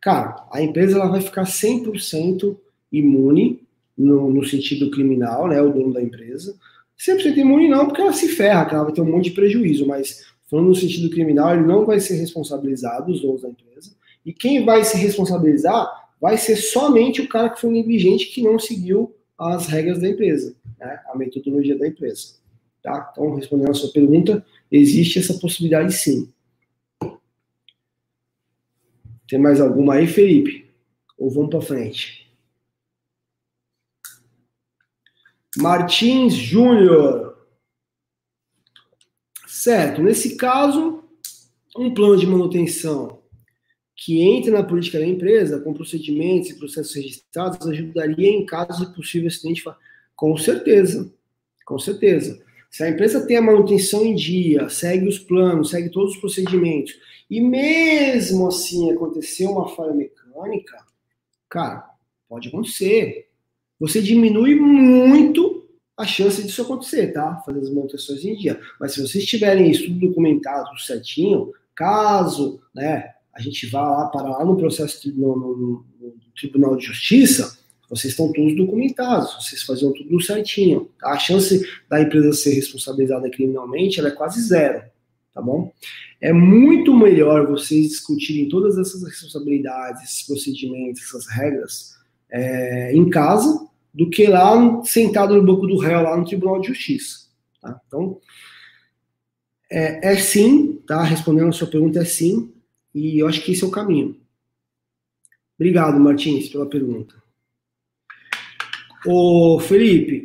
Cara, a empresa ela vai ficar 100% imune no, no, sentido criminal, né, o dono da empresa. 100% imune não, porque ela se ferra, ela vai ter um monte de prejuízo, mas falando no sentido criminal, ele não vai ser responsabilizado, os donos da empresa. E quem vai se responsabilizar vai ser somente o cara que foi negligente, que não seguiu as regras da empresa, né, a metodologia da empresa. Tá? Então, respondendo a sua pergunta, existe essa possibilidade sim. Tem mais alguma aí, Felipe? Ou vamos para frente? Martins Júnior. Certo, nesse caso, um plano de manutenção que entre na política da empresa, com procedimentos e processos registrados, ajudaria em caso de possível acidente. Com certeza, com certeza. Se a empresa tem a manutenção em dia, segue os planos, segue todos os procedimentos, e mesmo assim acontecer uma falha mecânica, cara, pode acontecer. Você diminui muito a chance disso acontecer, tá? Fazer as manutenções em dia. Mas se vocês tiverem isso tudo documentado certinho, caso né, a gente vá lá para lá no processo no, no, no Tribunal de Justiça, vocês estão todos documentados, vocês faziam tudo certinho. A chance da empresa ser responsabilizada criminalmente é quase zero, tá bom? É muito melhor vocês discutirem todas essas responsabilidades, esses procedimentos, essas regras é, em casa, do que lá sentado no banco do réu, lá no Tribunal de Justiça. Tá? Então, é, é sim, tá? Respondendo a sua pergunta, é sim, e eu acho que esse é o caminho. Obrigado, Martins, pela pergunta. Ô, Felipe,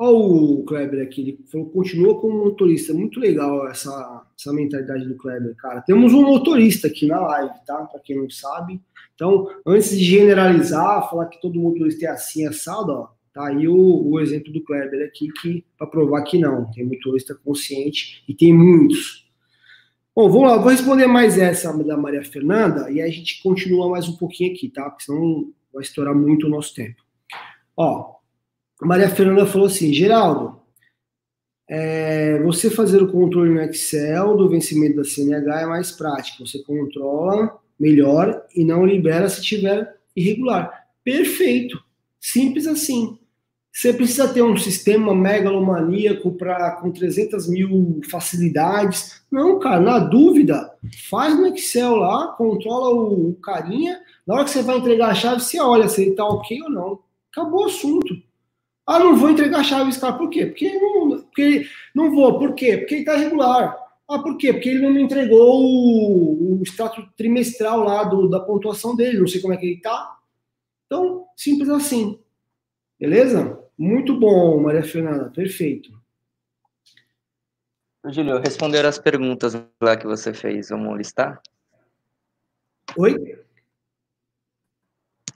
olha o Kleber aqui, ele falou, continua como motorista. Muito legal essa, essa mentalidade do Kleber, cara. Temos um motorista aqui na live, tá? Para quem não sabe. Então, antes de generalizar, falar que todo motorista é assim, assado, ó, tá aí o, o exemplo do Kleber aqui, que para provar que não, tem motorista consciente e tem muitos. Bom, vamos lá, vou responder mais essa da Maria Fernanda e aí a gente continua mais um pouquinho aqui, tá? Porque senão vai estourar muito o nosso tempo. Ó, Maria Fernanda falou assim, Geraldo, é, você fazer o controle no Excel do vencimento da CNH é mais prático. Você controla melhor e não libera se tiver irregular. Perfeito. Simples assim. Você precisa ter um sistema megalomaníaco para com 300 mil facilidades. Não, cara, na dúvida, faz no Excel lá, controla o, o carinha. Na hora que você vai entregar a chave, você olha se ele está ok ou não. Acabou o assunto. Ah, não vou entregar a chave esse cara. Por quê? Porque não, porque não vou. Por quê? Porque ele está regular. Ah, por quê? Porque ele não me entregou o, o extrato trimestral lá do, da pontuação dele. Não sei como é que ele está. Então, simples assim. Beleza? Muito bom, Maria Fernanda. Perfeito. Júlio, responder as perguntas lá que você fez. Vamos listar? Oi?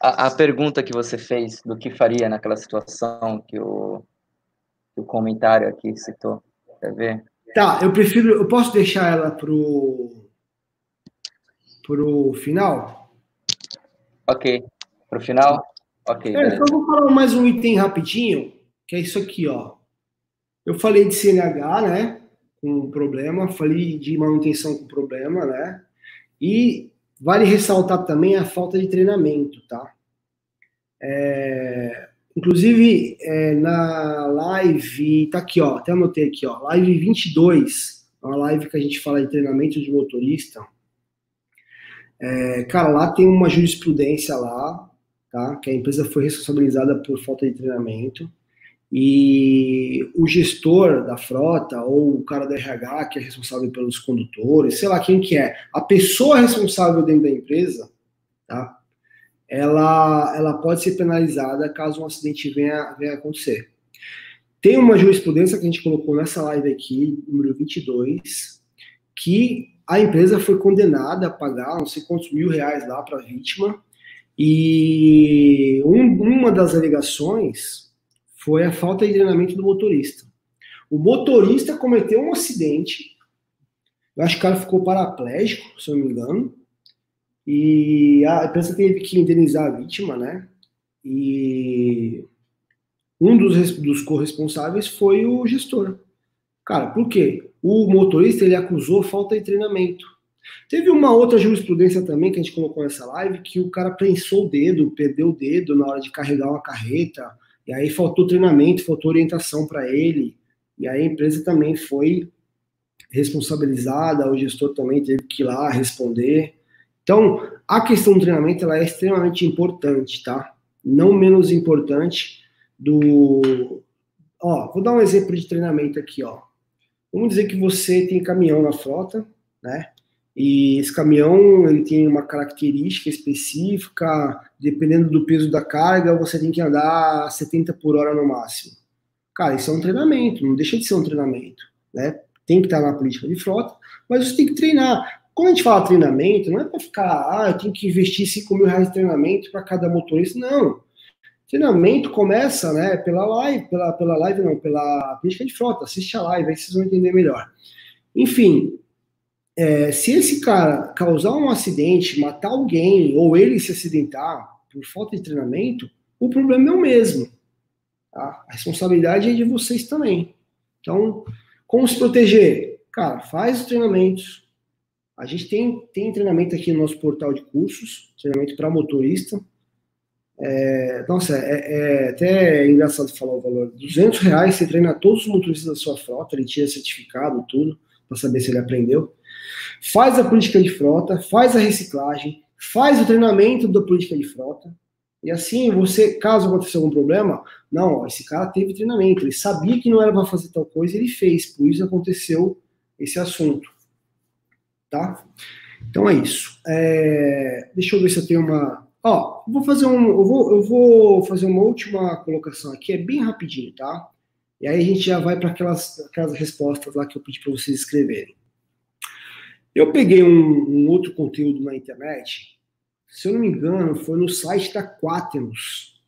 A, a, pergunta que você fez do que faria naquela situação que o, que o comentário aqui citou. Quer ver? Tá, eu prefiro. Eu posso deixar ela pro. pro final? Ok. Pro final? Ok. É, então vou falar mais um item rapidinho, que é isso aqui, ó. Eu falei de CNH, né? Com problema, falei de manutenção com problema, né? E vale ressaltar também a falta de treinamento, tá? É, inclusive, é, na live, tá aqui, ó, até anotei aqui, ó, live 22, uma live que a gente fala de treinamento de motorista. É, cara, lá tem uma jurisprudência lá, tá? Que a empresa foi responsabilizada por falta de treinamento e o gestor da frota ou o cara da RH que é responsável pelos condutores, sei lá quem que é, a pessoa responsável dentro da empresa, tá? Ela, ela pode ser penalizada caso um acidente venha, venha acontecer. Tem uma jurisprudência que a gente colocou nessa live aqui, número 22, que a empresa foi condenada a pagar não sei quantos mil reais lá para a vítima, e um, uma das alegações foi a falta de treinamento do motorista. O motorista cometeu um acidente, eu acho que o cara ficou paraplégico, se eu não me engano, e a empresa teve que indenizar a vítima, né? E um dos, dos corresponsáveis foi o gestor. Cara, por quê? O motorista ele acusou falta de treinamento. Teve uma outra jurisprudência também que a gente colocou nessa live que o cara prensou o dedo, perdeu o dedo na hora de carregar uma carreta, e aí faltou treinamento, faltou orientação para ele, e aí a empresa também foi responsabilizada, o gestor também teve que ir lá responder. Então, a questão do treinamento ela é extremamente importante, tá? Não menos importante do. Ó, vou dar um exemplo de treinamento aqui, ó. Vamos dizer que você tem caminhão na frota, né? E esse caminhão ele tem uma característica específica, dependendo do peso da carga, você tem que andar 70 por hora no máximo. Cara, isso é um treinamento, não deixa de ser um treinamento, né? Tem que estar na política de frota, mas você tem que treinar. Quando a gente fala treinamento, não é para ficar, ah, eu tenho que investir 5 mil reais de treinamento para cada motorista, não. Treinamento começa, né, pela live, pela, pela live não, pela política de frota, assiste a live, aí vocês vão entender melhor. Enfim, é, se esse cara causar um acidente, matar alguém, ou ele se acidentar por falta de treinamento, o problema é o mesmo. Tá? A responsabilidade é de vocês também. Então, como se proteger? Cara, faz os treinamentos. A gente tem, tem treinamento aqui no nosso portal de cursos, treinamento para motorista. É, nossa, é, é, até engraçado falar o valor. 200 reais você treina todos os motoristas da sua frota, ele tira certificado, tudo, para saber se ele aprendeu faz a política de frota, faz a reciclagem, faz o treinamento da política de frota. E assim, você, caso aconteça algum problema, não, esse cara teve treinamento, ele sabia que não era para fazer tal coisa, ele fez, por isso aconteceu esse assunto. Tá? Então é isso. É, deixa eu ver se eu tenho uma. Ó, vou fazer um. Eu vou, eu vou fazer uma última colocação aqui, é bem rapidinho, tá? E aí a gente já vai para aquelas, aquelas respostas lá que eu pedi para vocês escreverem. Eu peguei um, um, outro conteúdo na internet, se eu não me engano, foi no site da Quaternos.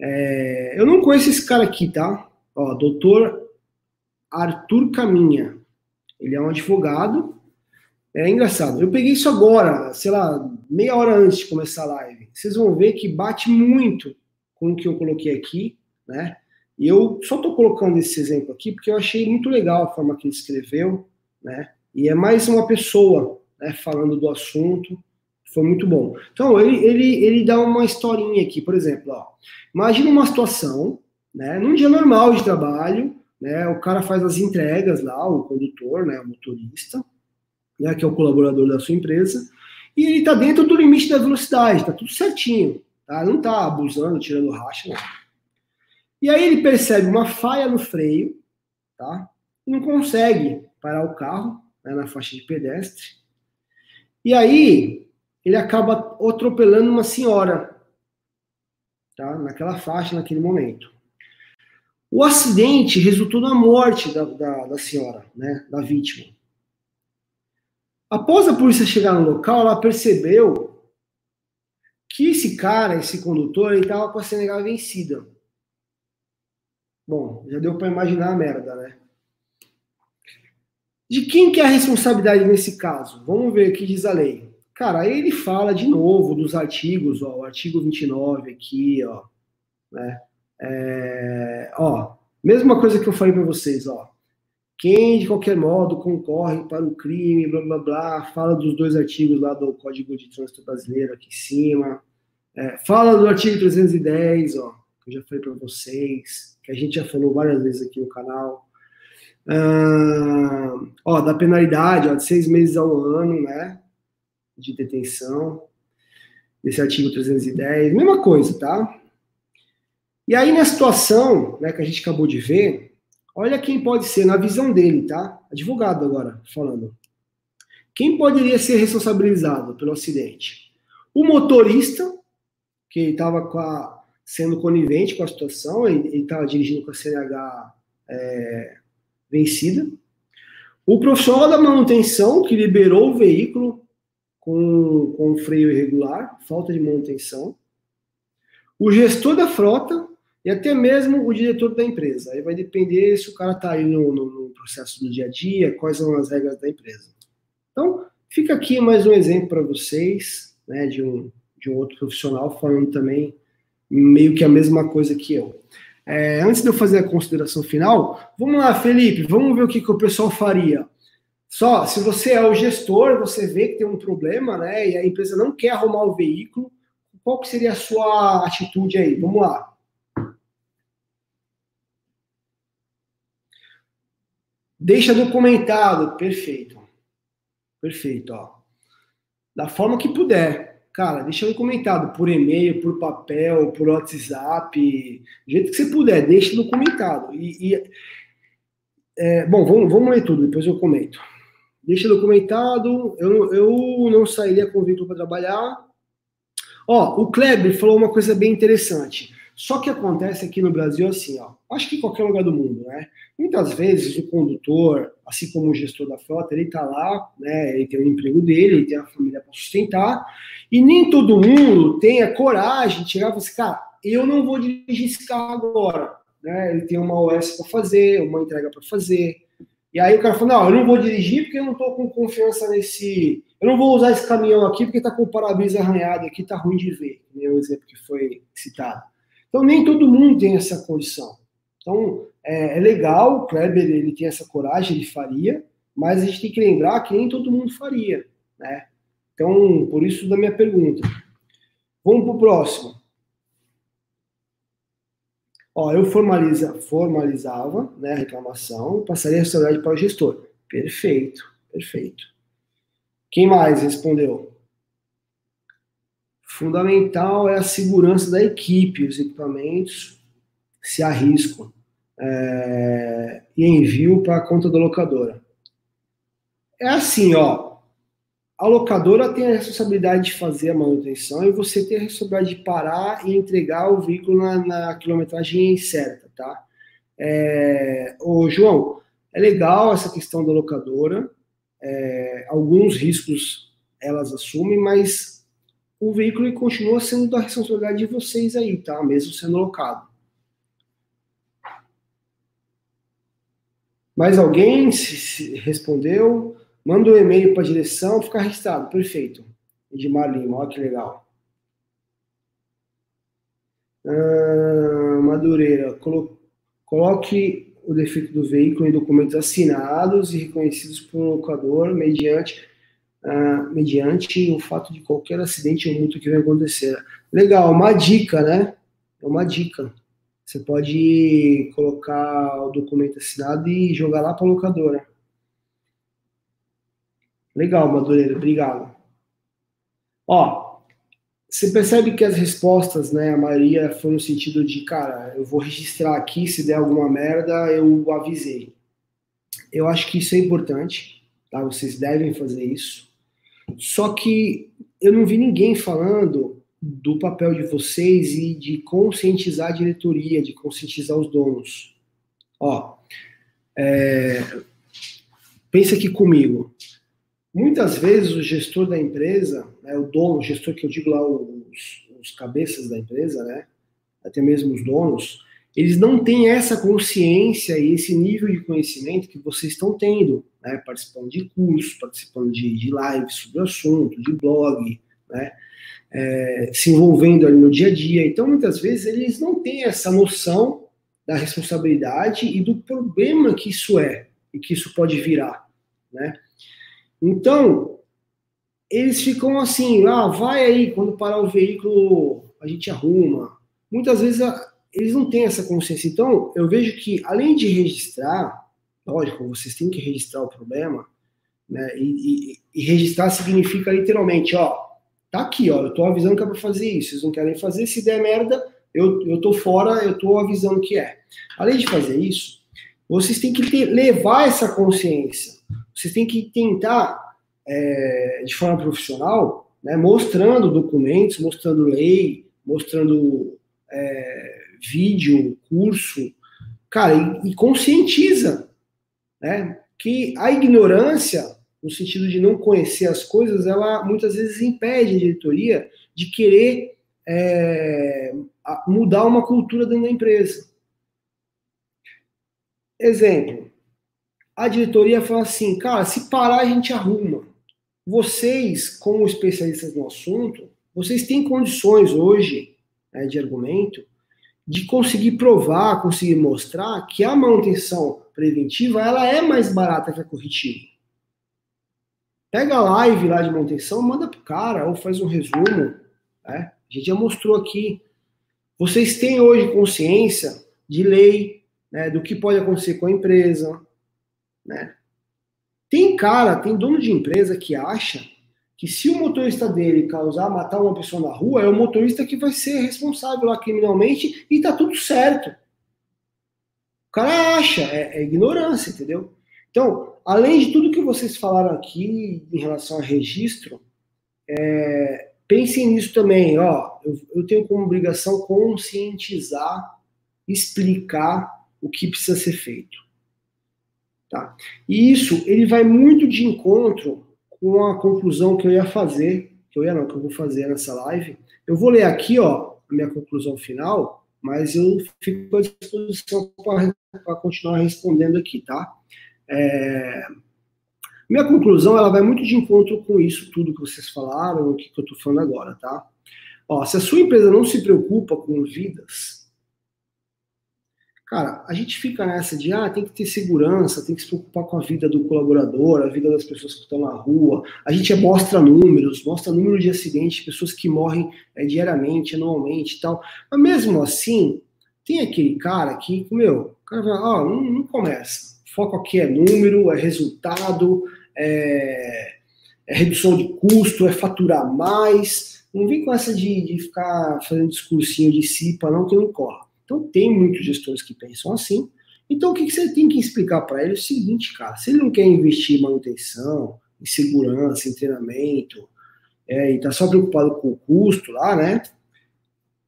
É, eu não conheço esse cara aqui, tá? Ó, doutor Arthur Caminha. Ele é um advogado. É engraçado. Eu peguei isso agora, sei lá, meia hora antes de começar a live. Vocês vão ver que bate muito com o que eu coloquei aqui, né? E eu só estou colocando esse exemplo aqui porque eu achei muito legal a forma que ele escreveu, né? E é mais uma pessoa né, falando do assunto. Foi muito bom. Então, ele, ele, ele dá uma historinha aqui, por exemplo, ó, imagina uma situação, né, num dia normal de trabalho, né, o cara faz as entregas lá, o condutor, né, o motorista, né, que é o colaborador da sua empresa, e ele está dentro do limite da velocidade, está tudo certinho, tá? não está abusando, tirando racha, não. E aí ele percebe uma falha no freio, tá? Não consegue parar o carro, né, na faixa de pedestre. E aí ele acaba atropelando uma senhora, tá? Naquela faixa, naquele momento. O acidente resultou na morte da, da, da senhora, né, da vítima. Após a polícia chegar no local, ela percebeu que esse cara, esse condutor, ele tava com a CNH vencida. Bom, já deu para imaginar a merda, né? De quem que é a responsabilidade nesse caso? Vamos ver o que diz a lei. Cara, aí ele fala de novo dos artigos, ó, o artigo 29 aqui, ó, né? É, ó, mesma coisa que eu falei para vocês, ó. Quem de qualquer modo concorre para o crime, blá blá blá, fala dos dois artigos lá do Código de Trânsito Brasileiro aqui em cima. É, fala do artigo 310, ó, que eu já falei para vocês, que a gente já falou várias vezes aqui no canal. Ah, ó, da penalidade, ó, de seis meses a um ano, né? De detenção. Esse artigo 310, mesma coisa, tá? E aí, na situação né, que a gente acabou de ver, Olha quem pode ser, na visão dele, tá? Advogado agora, falando. Quem poderia ser responsabilizado pelo acidente? O motorista, que estava sendo conivente com a situação, ele estava dirigindo com a CNH é, vencida. O profissional da manutenção, que liberou o veículo com, com freio irregular, falta de manutenção. O gestor da frota, e até mesmo o diretor da empresa. Aí vai depender se o cara está aí no, no, no, processo do dia a dia, quais são as regras da empresa. Então, fica aqui mais um exemplo para vocês, né, de um, de um outro profissional falando também meio que a mesma coisa que eu. É, antes de eu fazer a consideração final, vamos lá, Felipe, vamos ver o que, que o pessoal faria. Só, se você é o gestor, você vê que tem um problema, né, e a empresa não quer arrumar o veículo, qual que seria a sua atitude aí? Vamos lá. Deixa documentado, perfeito. Perfeito, ó. Da forma que puder. Cara, deixa documentado por e-mail, por papel, por WhatsApp, do jeito que você puder, deixa documentado. E, e é, bom, vamos, vamos ler tudo, depois eu comento. Deixa documentado, eu, eu não sairia com para trabalhar. Ó, o Kleber falou uma coisa bem interessante. Só que acontece aqui no Brasil assim, ó. Acho que em qualquer lugar do mundo, né? Muitas vezes o condutor, assim como o gestor da frota, ele tá lá, né? Ele tem o emprego dele, ele tem a família para sustentar, e nem todo mundo tem a coragem de chegar e falar assim, cara, eu não vou dirigir esse carro agora, né? Ele tem uma OS para fazer, uma entrega para fazer. E aí o cara fala, não, eu não vou dirigir porque eu não estou com confiança nesse. Eu não vou usar esse caminhão aqui porque está com o para-brisa arranhado aqui, está ruim de ver. O exemplo que foi citado. Então, nem todo mundo tem essa condição. Então, é, é, legal, o Kleber ele tem essa coragem, ele faria, mas a gente tem que lembrar que nem todo mundo faria, né? Então, por isso da minha pergunta. Vamos para o próximo. Ó, eu formaliza, formalizava né, a reclamação, passaria a responsabilidade para o gestor. Perfeito, perfeito. Quem mais respondeu? Fundamental é a segurança da equipe, os equipamentos se arriscam é, e envio para a conta da locadora. É assim, ó. A locadora tem a responsabilidade de fazer a manutenção e você tem a responsabilidade de parar e entregar o veículo na, na quilometragem certa, tá? É, ô, João, é legal essa questão da locadora. É, alguns riscos elas assumem, mas o veículo continua sendo da responsabilidade de vocês aí, tá? Mesmo sendo locado. Mais alguém se, se respondeu? Manda um e-mail para a direção, fica registrado. Perfeito. Edmar Lima, olha que legal. Ah, Madureira, colo coloque o defeito do veículo em documentos assinados e reconhecidos pelo locador mediante uh, mediante o fato de qualquer acidente ou multa que venha acontecer. Legal, uma dica, né? É uma dica. Você pode colocar o documento assinado e jogar lá para a locadora. Legal, Madureira, obrigado. Ó, você percebe que as respostas, né, a maioria foi no sentido de, cara, eu vou registrar aqui, se der alguma merda, eu avisei. Eu acho que isso é importante, tá? Vocês devem fazer isso. Só que eu não vi ninguém falando do papel de vocês e de conscientizar a diretoria, de conscientizar os donos. Ó, é, pensa aqui comigo. Muitas vezes o gestor da empresa, né, o dono, o gestor que eu digo lá, os, os cabeças da empresa, né, até mesmo os donos, eles não têm essa consciência e esse nível de conhecimento que vocês estão tendo, né, participando de cursos, participando de, de lives sobre o assunto, de blog, né, é, se envolvendo ali no dia a dia. Então, muitas vezes, eles não têm essa noção da responsabilidade e do problema que isso é e que isso pode virar, né? Então, eles ficam assim, ah, vai aí, quando parar o veículo, a gente arruma. Muitas vezes eles não têm essa consciência. Então, eu vejo que, além de registrar, lógico, vocês têm que registrar o problema, né? E, e, e registrar significa literalmente, ó, tá aqui, ó, eu tô avisando que é pra fazer isso, vocês não querem fazer, se der merda, eu, eu tô fora, eu tô avisando que é. Além de fazer isso, vocês têm que ter, levar essa consciência. Vocês têm que tentar, é, de forma profissional, né, mostrando documentos, mostrando lei, mostrando é, vídeo, curso, cara, e, e conscientiza, né, que a ignorância, no sentido de não conhecer as coisas, ela muitas vezes impede a diretoria de querer é, mudar uma cultura dentro da empresa. Exemplo, a diretoria fala assim, cara, se parar a gente arruma. Vocês, como especialistas no assunto, vocês têm condições hoje né, de argumento de conseguir provar, conseguir mostrar que a manutenção preventiva ela é mais barata que a corretiva. Pega a live lá de manutenção, manda pro cara ou faz um resumo. Né? A gente já mostrou aqui. Vocês têm hoje consciência de lei, né, do que pode acontecer com a empresa. Né? Tem cara, tem dono de empresa que acha que se o motorista dele causar, matar uma pessoa na rua, é o motorista que vai ser responsável lá criminalmente e tá tudo certo. O cara acha, é, é ignorância, entendeu? Então, além de tudo que vocês falaram aqui em relação a registro, é, pensem nisso também, ó. Eu, eu tenho como obrigação conscientizar, explicar o que precisa ser feito. Tá? E isso, ele vai muito de encontro com a conclusão que eu ia fazer, que eu ia não, que eu vou fazer nessa live. Eu vou ler aqui, ó, a minha conclusão final, mas eu fico à disposição para continuar respondendo aqui, tá? É... Minha conclusão, ela vai muito de encontro com isso tudo que vocês falaram, o que, que eu estou falando agora, tá? Ó, se a sua empresa não se preocupa com vidas, Cara, a gente fica nessa de, ah, tem que ter segurança, tem que se preocupar com a vida do colaborador, a vida das pessoas que estão na rua. A gente mostra números, mostra número de acidentes, pessoas que morrem é, diariamente, anualmente e tal. Mas mesmo assim, tem aquele cara que, meu, o cara vai, ó, não, não começa. foco aqui é número, é resultado, é, é, redução de custo, é faturar mais. Não vem com essa de, de ficar fazendo discursinho de CIPA, não, que não corre. Então, tem muitos gestores que pensam assim. Então, o que, você tem que explicar para ele é o seguinte, cara: se ele não quer investir em manutenção, em segurança, em treinamento, é, e está só preocupado com o custo lá, né?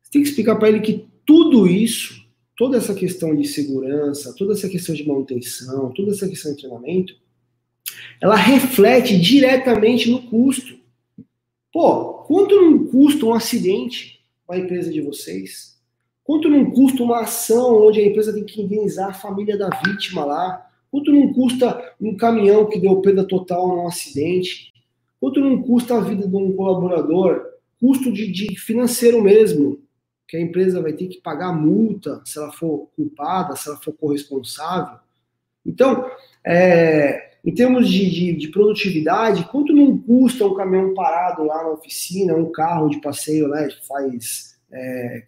Você tem que explicar para ele que tudo isso, toda essa questão de segurança, toda essa questão de manutenção, toda essa questão de treinamento, ela reflete diretamente no custo. Pô, quanto não custa um acidente para a empresa de vocês? Quanto não custa uma ação onde a empresa tem que indenizar a família da vítima lá? Quanto não custa um caminhão que deu perda total num acidente? Quanto não custa a vida de um colaborador? Custo de, de financeiro mesmo, que a empresa vai ter que pagar multa se ela for culpada, se ela for corresponsável. Então, é, em termos de, de, de, produtividade, quanto não custa um caminhão parado lá na oficina, um carro de passeio, né, que faz é,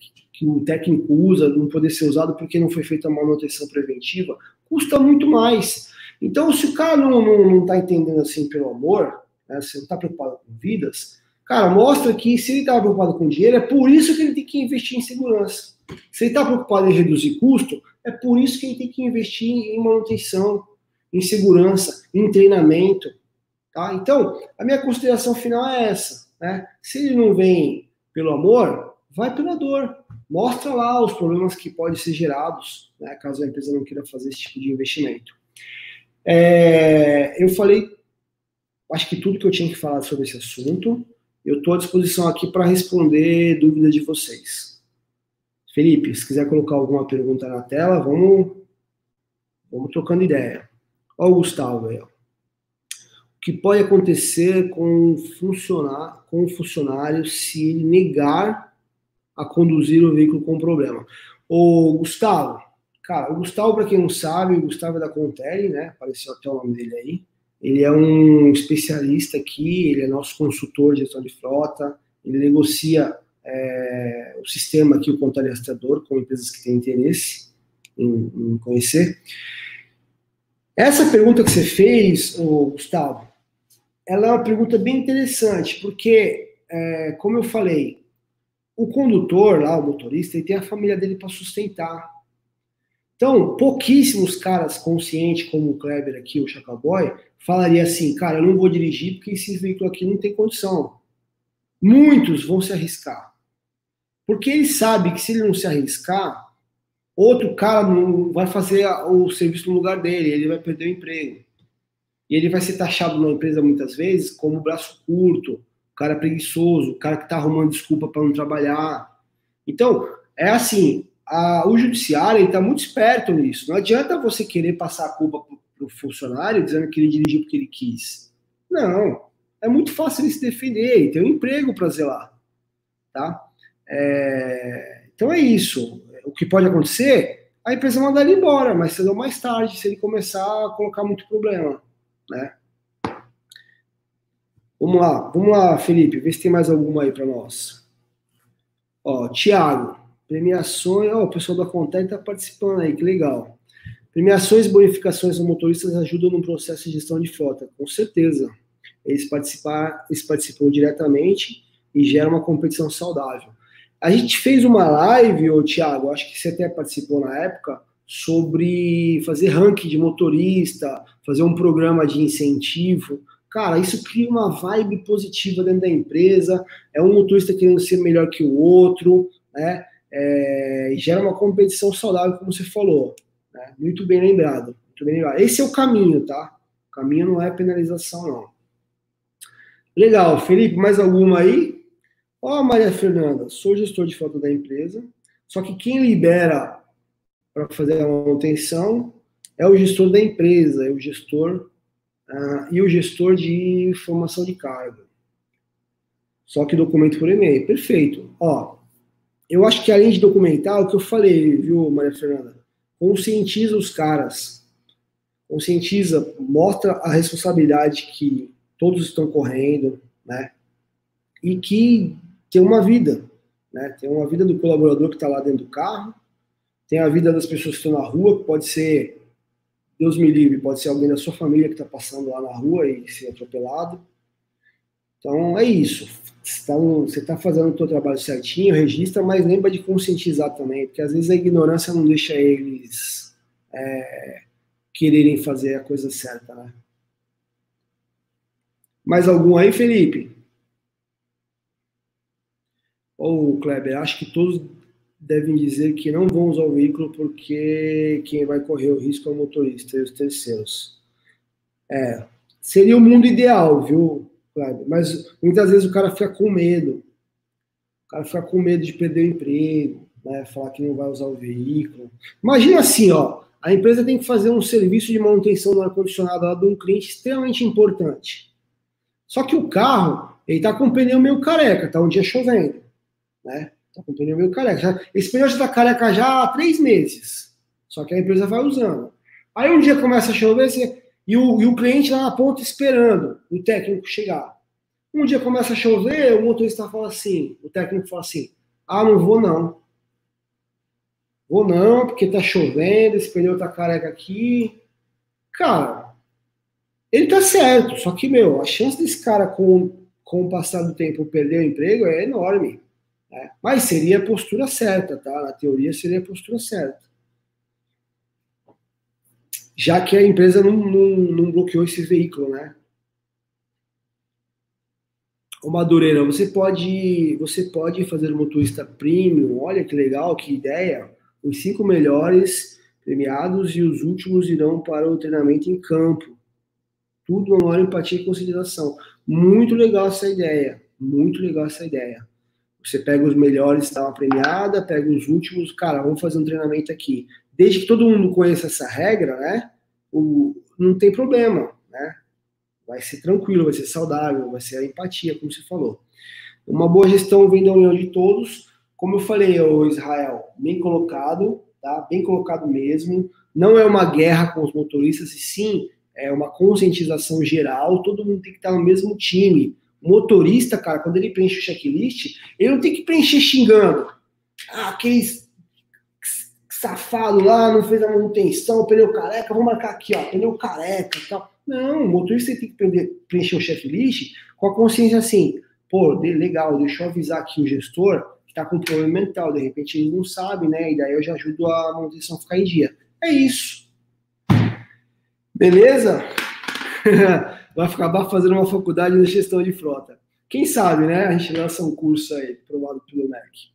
o técnico usa, não poder ser usado porque não foi feita a manutenção preventiva, custa muito mais. Então, se o cara não, não, não tá entendendo assim pelo amor, né, se não está preocupado com vidas, cara, mostra que se ele está preocupado com dinheiro, é por isso que ele tem que investir em segurança. Se ele está preocupado em reduzir custo, é por isso que ele tem que investir em manutenção, em segurança, em treinamento. Tá? Então, a minha consideração final é essa. Né? Se ele não vem pelo amor, vai pela dor. Mostra lá os problemas que podem ser gerados, né, caso a empresa não queira fazer esse tipo de investimento. É, eu falei, acho que tudo que eu tinha que falar sobre esse assunto. Eu estou à disposição aqui para responder dúvidas de vocês. Felipe, se quiser colocar alguma pergunta na tela, vamos, vamos trocando ideia. Olha o Gustavo aí. O que pode acontecer com, funcionar, com o funcionário se ele negar a conduzir o veículo com problema? O Gustavo, cara, o Gustavo, para quem não sabe, o Gustavo é da Contele, né? Apareceu até o nome dele aí. Ele é um especialista aqui, ele é nosso consultor de gestão de frota, ele negocia é, o sistema aqui, o controle rastreador, com empresas que têm interesse em, em, conhecer. Essa pergunta que você fez, Gustavo, ela é uma pergunta bem interessante, porque, é, como eu falei, o condutor lá, o motorista, ele tem a família dele para sustentar. Então, pouquíssimos caras conscientes, como o Kleber aqui, o Chacaboy, falaria assim, cara, eu não vou dirigir porque esse veículo aqui não tem condição. Muitos vão se arriscar. Porque ele sabe que se ele não se arriscar, outro cara não vai fazer o serviço no lugar dele, ele vai perder o emprego. E ele vai ser taxado na empresa muitas vezes como braço curto, cara preguiçoso, o cara que está arrumando desculpa para não trabalhar. Então, é assim, a, o judiciário está muito esperto nisso. Não adianta você querer passar a culpa para o funcionário dizendo que ele dirigiu porque ele quis. Não. É muito fácil ele se defender e ter um emprego para zelar. Tá? É, então é isso. O que pode acontecer, a empresa mandar ele embora, mas cedo ou mais tarde, se ele começar a colocar muito problema. Né? Vamos lá, vamos lá, Felipe, vê se tem mais alguma aí para nós. Ó, Tiago, premiações, ó, o pessoal da Contec está participando aí, que legal. Premiações e bonificações dos motoristas ajudam no processo de gestão de frota, com certeza. Eles, participar, eles participam diretamente e gera uma competição saudável. A gente fez uma live, ô, Thiago, acho que você até participou na época, sobre fazer ranking de motorista, fazer um programa de incentivo. Cara, isso cria uma vibe positiva dentro da empresa. É um motorista querendo ser melhor que o outro, né? É, gera uma competição saudável, como você falou. Né? Muito bem lembrado. Muito bem lembrado. Esse é o caminho, tá? O caminho não é penalização, não. Legal, Felipe, mais alguma aí? Ó, oh, Maria Fernanda, sou gestor de foto da empresa, só que quem libera para fazer a manutenção é o gestor da empresa, é o gestor uh, e o gestor de informação de carga. Só que documento por e-mail. Perfeito. Ó, eu acho que além de documentar, o que eu falei, viu, Maria Fernanda? conscientiza os caras, conscientiza, mostra a responsabilidade que todos estão correndo, né? E que tem uma vida, né? Tem uma vida do colaborador que está lá dentro do carro, tem a vida das pessoas que estão na rua, que pode ser, Deus me livre, pode ser alguém da sua família que está passando lá na rua e ser atropelado. Então é isso. Você está fazendo o seu trabalho certinho, registra, mas lembra de conscientizar também, porque às vezes a ignorância não deixa eles é, quererem fazer a coisa certa, né? Mais algum aí, Felipe? Ou Kleber, acho que todos devem dizer que não vão usar o veículo porque quem vai correr o risco é o motorista e os terceiros. É, seria o mundo ideal, viu? Mas muitas vezes o cara fica com medo. O cara fica com medo de perder o emprego, né? Falar que não vai usar o veículo. Imagina assim, ó. A empresa tem que fazer um serviço de manutenção do ar-condicionado lá de um cliente extremamente importante. Só que o carro, ele tá com o pneu meio careca, tá um dia chovendo, né? Tá com o pneu meio careca. Esse pneu já tá careca já há três meses. Só que a empresa vai usando. Aí um dia começa a chover, você e o, e o cliente lá na ponta esperando o técnico chegar. Um dia começa a chover, o motorista fala assim, o técnico fala assim, ah, não vou não. Vou não, porque tá chovendo, esse pneu tá careca aqui. Cara, ele tá certo, só que, meu, a chance desse cara, com, com o passar do tempo, perder o emprego é enorme. Né? Mas seria a postura certa, tá? Na teoria seria a postura certa já que a empresa não, não, não bloqueou esse veículo, né? O Madureira, você pode, você pode fazer o motorista premium, olha que legal, que ideia. Os cinco melhores premiados e os últimos irão para o treinamento em campo. Tudo na maior empatia e consideração. Muito legal essa ideia. Muito legal essa ideia. Você pega os melhores, dá uma premiada, pega os últimos, cara, vamos fazer um treinamento aqui. Desde que todo mundo conheça essa regra, né? O, não tem problema, né? Vai ser tranquilo, vai ser saudável, vai ser a empatia, como você falou. Uma boa gestão vem da união de todos. Como eu falei, o Israel, bem colocado, tá? Bem colocado mesmo. Não é uma guerra com os motoristas, e sim é uma conscientização geral. Todo mundo tem que estar no mesmo time. Motorista, cara, quando ele preenche o checklist, ele não tem que preencher xingando. Ah, aqueles safado lá, não fez a manutenção, pneu careca, vou marcar aqui, ó, pneu careca e tal. Não, o motorista tem que preencher o checklist com a consciência assim, pô, legal, deixa eu avisar aqui o gestor que tá com problema mental, de repente ele não sabe, né, e daí eu já ajudo a manutenção a ficar em dia. É isso. Beleza? (laughs) Vai acabar fazendo uma faculdade de gestão de frota. Quem sabe, né? A gente lança um curso aí, provado pelo MEC.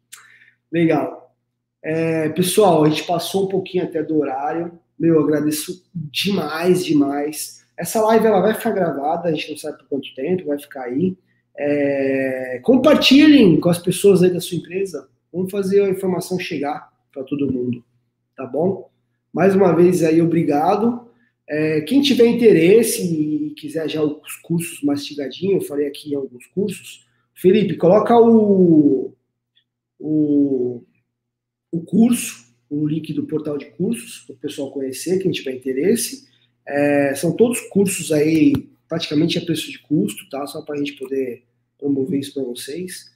Legal. É, pessoal, a gente passou um pouquinho até do horário. Meu, agradeço demais, demais. Essa live ela vai ficar gravada, a gente não sabe por quanto tempo, vai ficar aí. É, compartilhem com as pessoas aí da sua empresa. Vamos fazer a informação chegar para todo mundo, tá bom? Mais uma vez aí, obrigado. É, quem tiver interesse quiser já os cursos mastigadinho, eu falei aqui alguns cursos. Felipe, coloca o, o, o curso, o link do portal de cursos, para o pessoal conhecer, quem tiver interesse. É, são todos cursos aí, praticamente a preço de custo, tá? Só para a gente poder promover isso para vocês.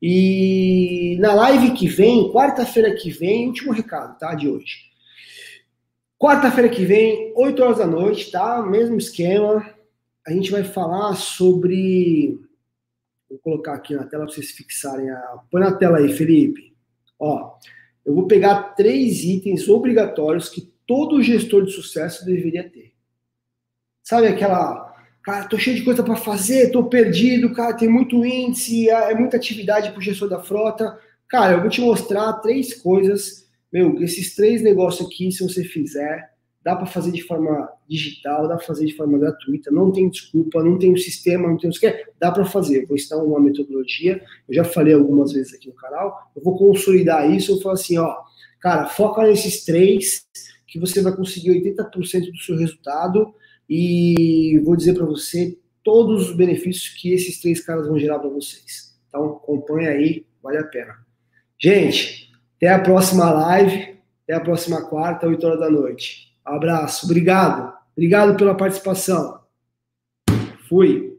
E na live que vem, quarta-feira que vem, último recado, tá? De hoje. Quarta-feira que vem, 8 horas da noite, tá? Mesmo esquema. A gente vai falar sobre. Vou colocar aqui na tela para vocês fixarem a. Põe na tela aí, Felipe. Ó, eu vou pegar três itens obrigatórios que todo gestor de sucesso deveria ter. Sabe aquela. Cara, tô cheio de coisa para fazer, tô perdido, cara, tem muito índice, é, é muita atividade pro gestor da frota. Cara, eu vou te mostrar três coisas meu, esses três negócios aqui, se você fizer, dá para fazer de forma digital, dá para fazer de forma gratuita, não tem desculpa, não tem um sistema, não tem o que dá para fazer. vou ensinar uma metodologia, eu já falei algumas vezes aqui no canal, eu vou consolidar isso, eu falo assim, ó, cara, foca nesses três que você vai conseguir 80% do seu resultado e vou dizer para você todos os benefícios que esses três caras vão gerar para vocês. Então, acompanha aí, vale a pena. Gente, até a próxima live. Até a próxima quarta, 8 horas da noite. Abraço. Obrigado. Obrigado pela participação. Fui.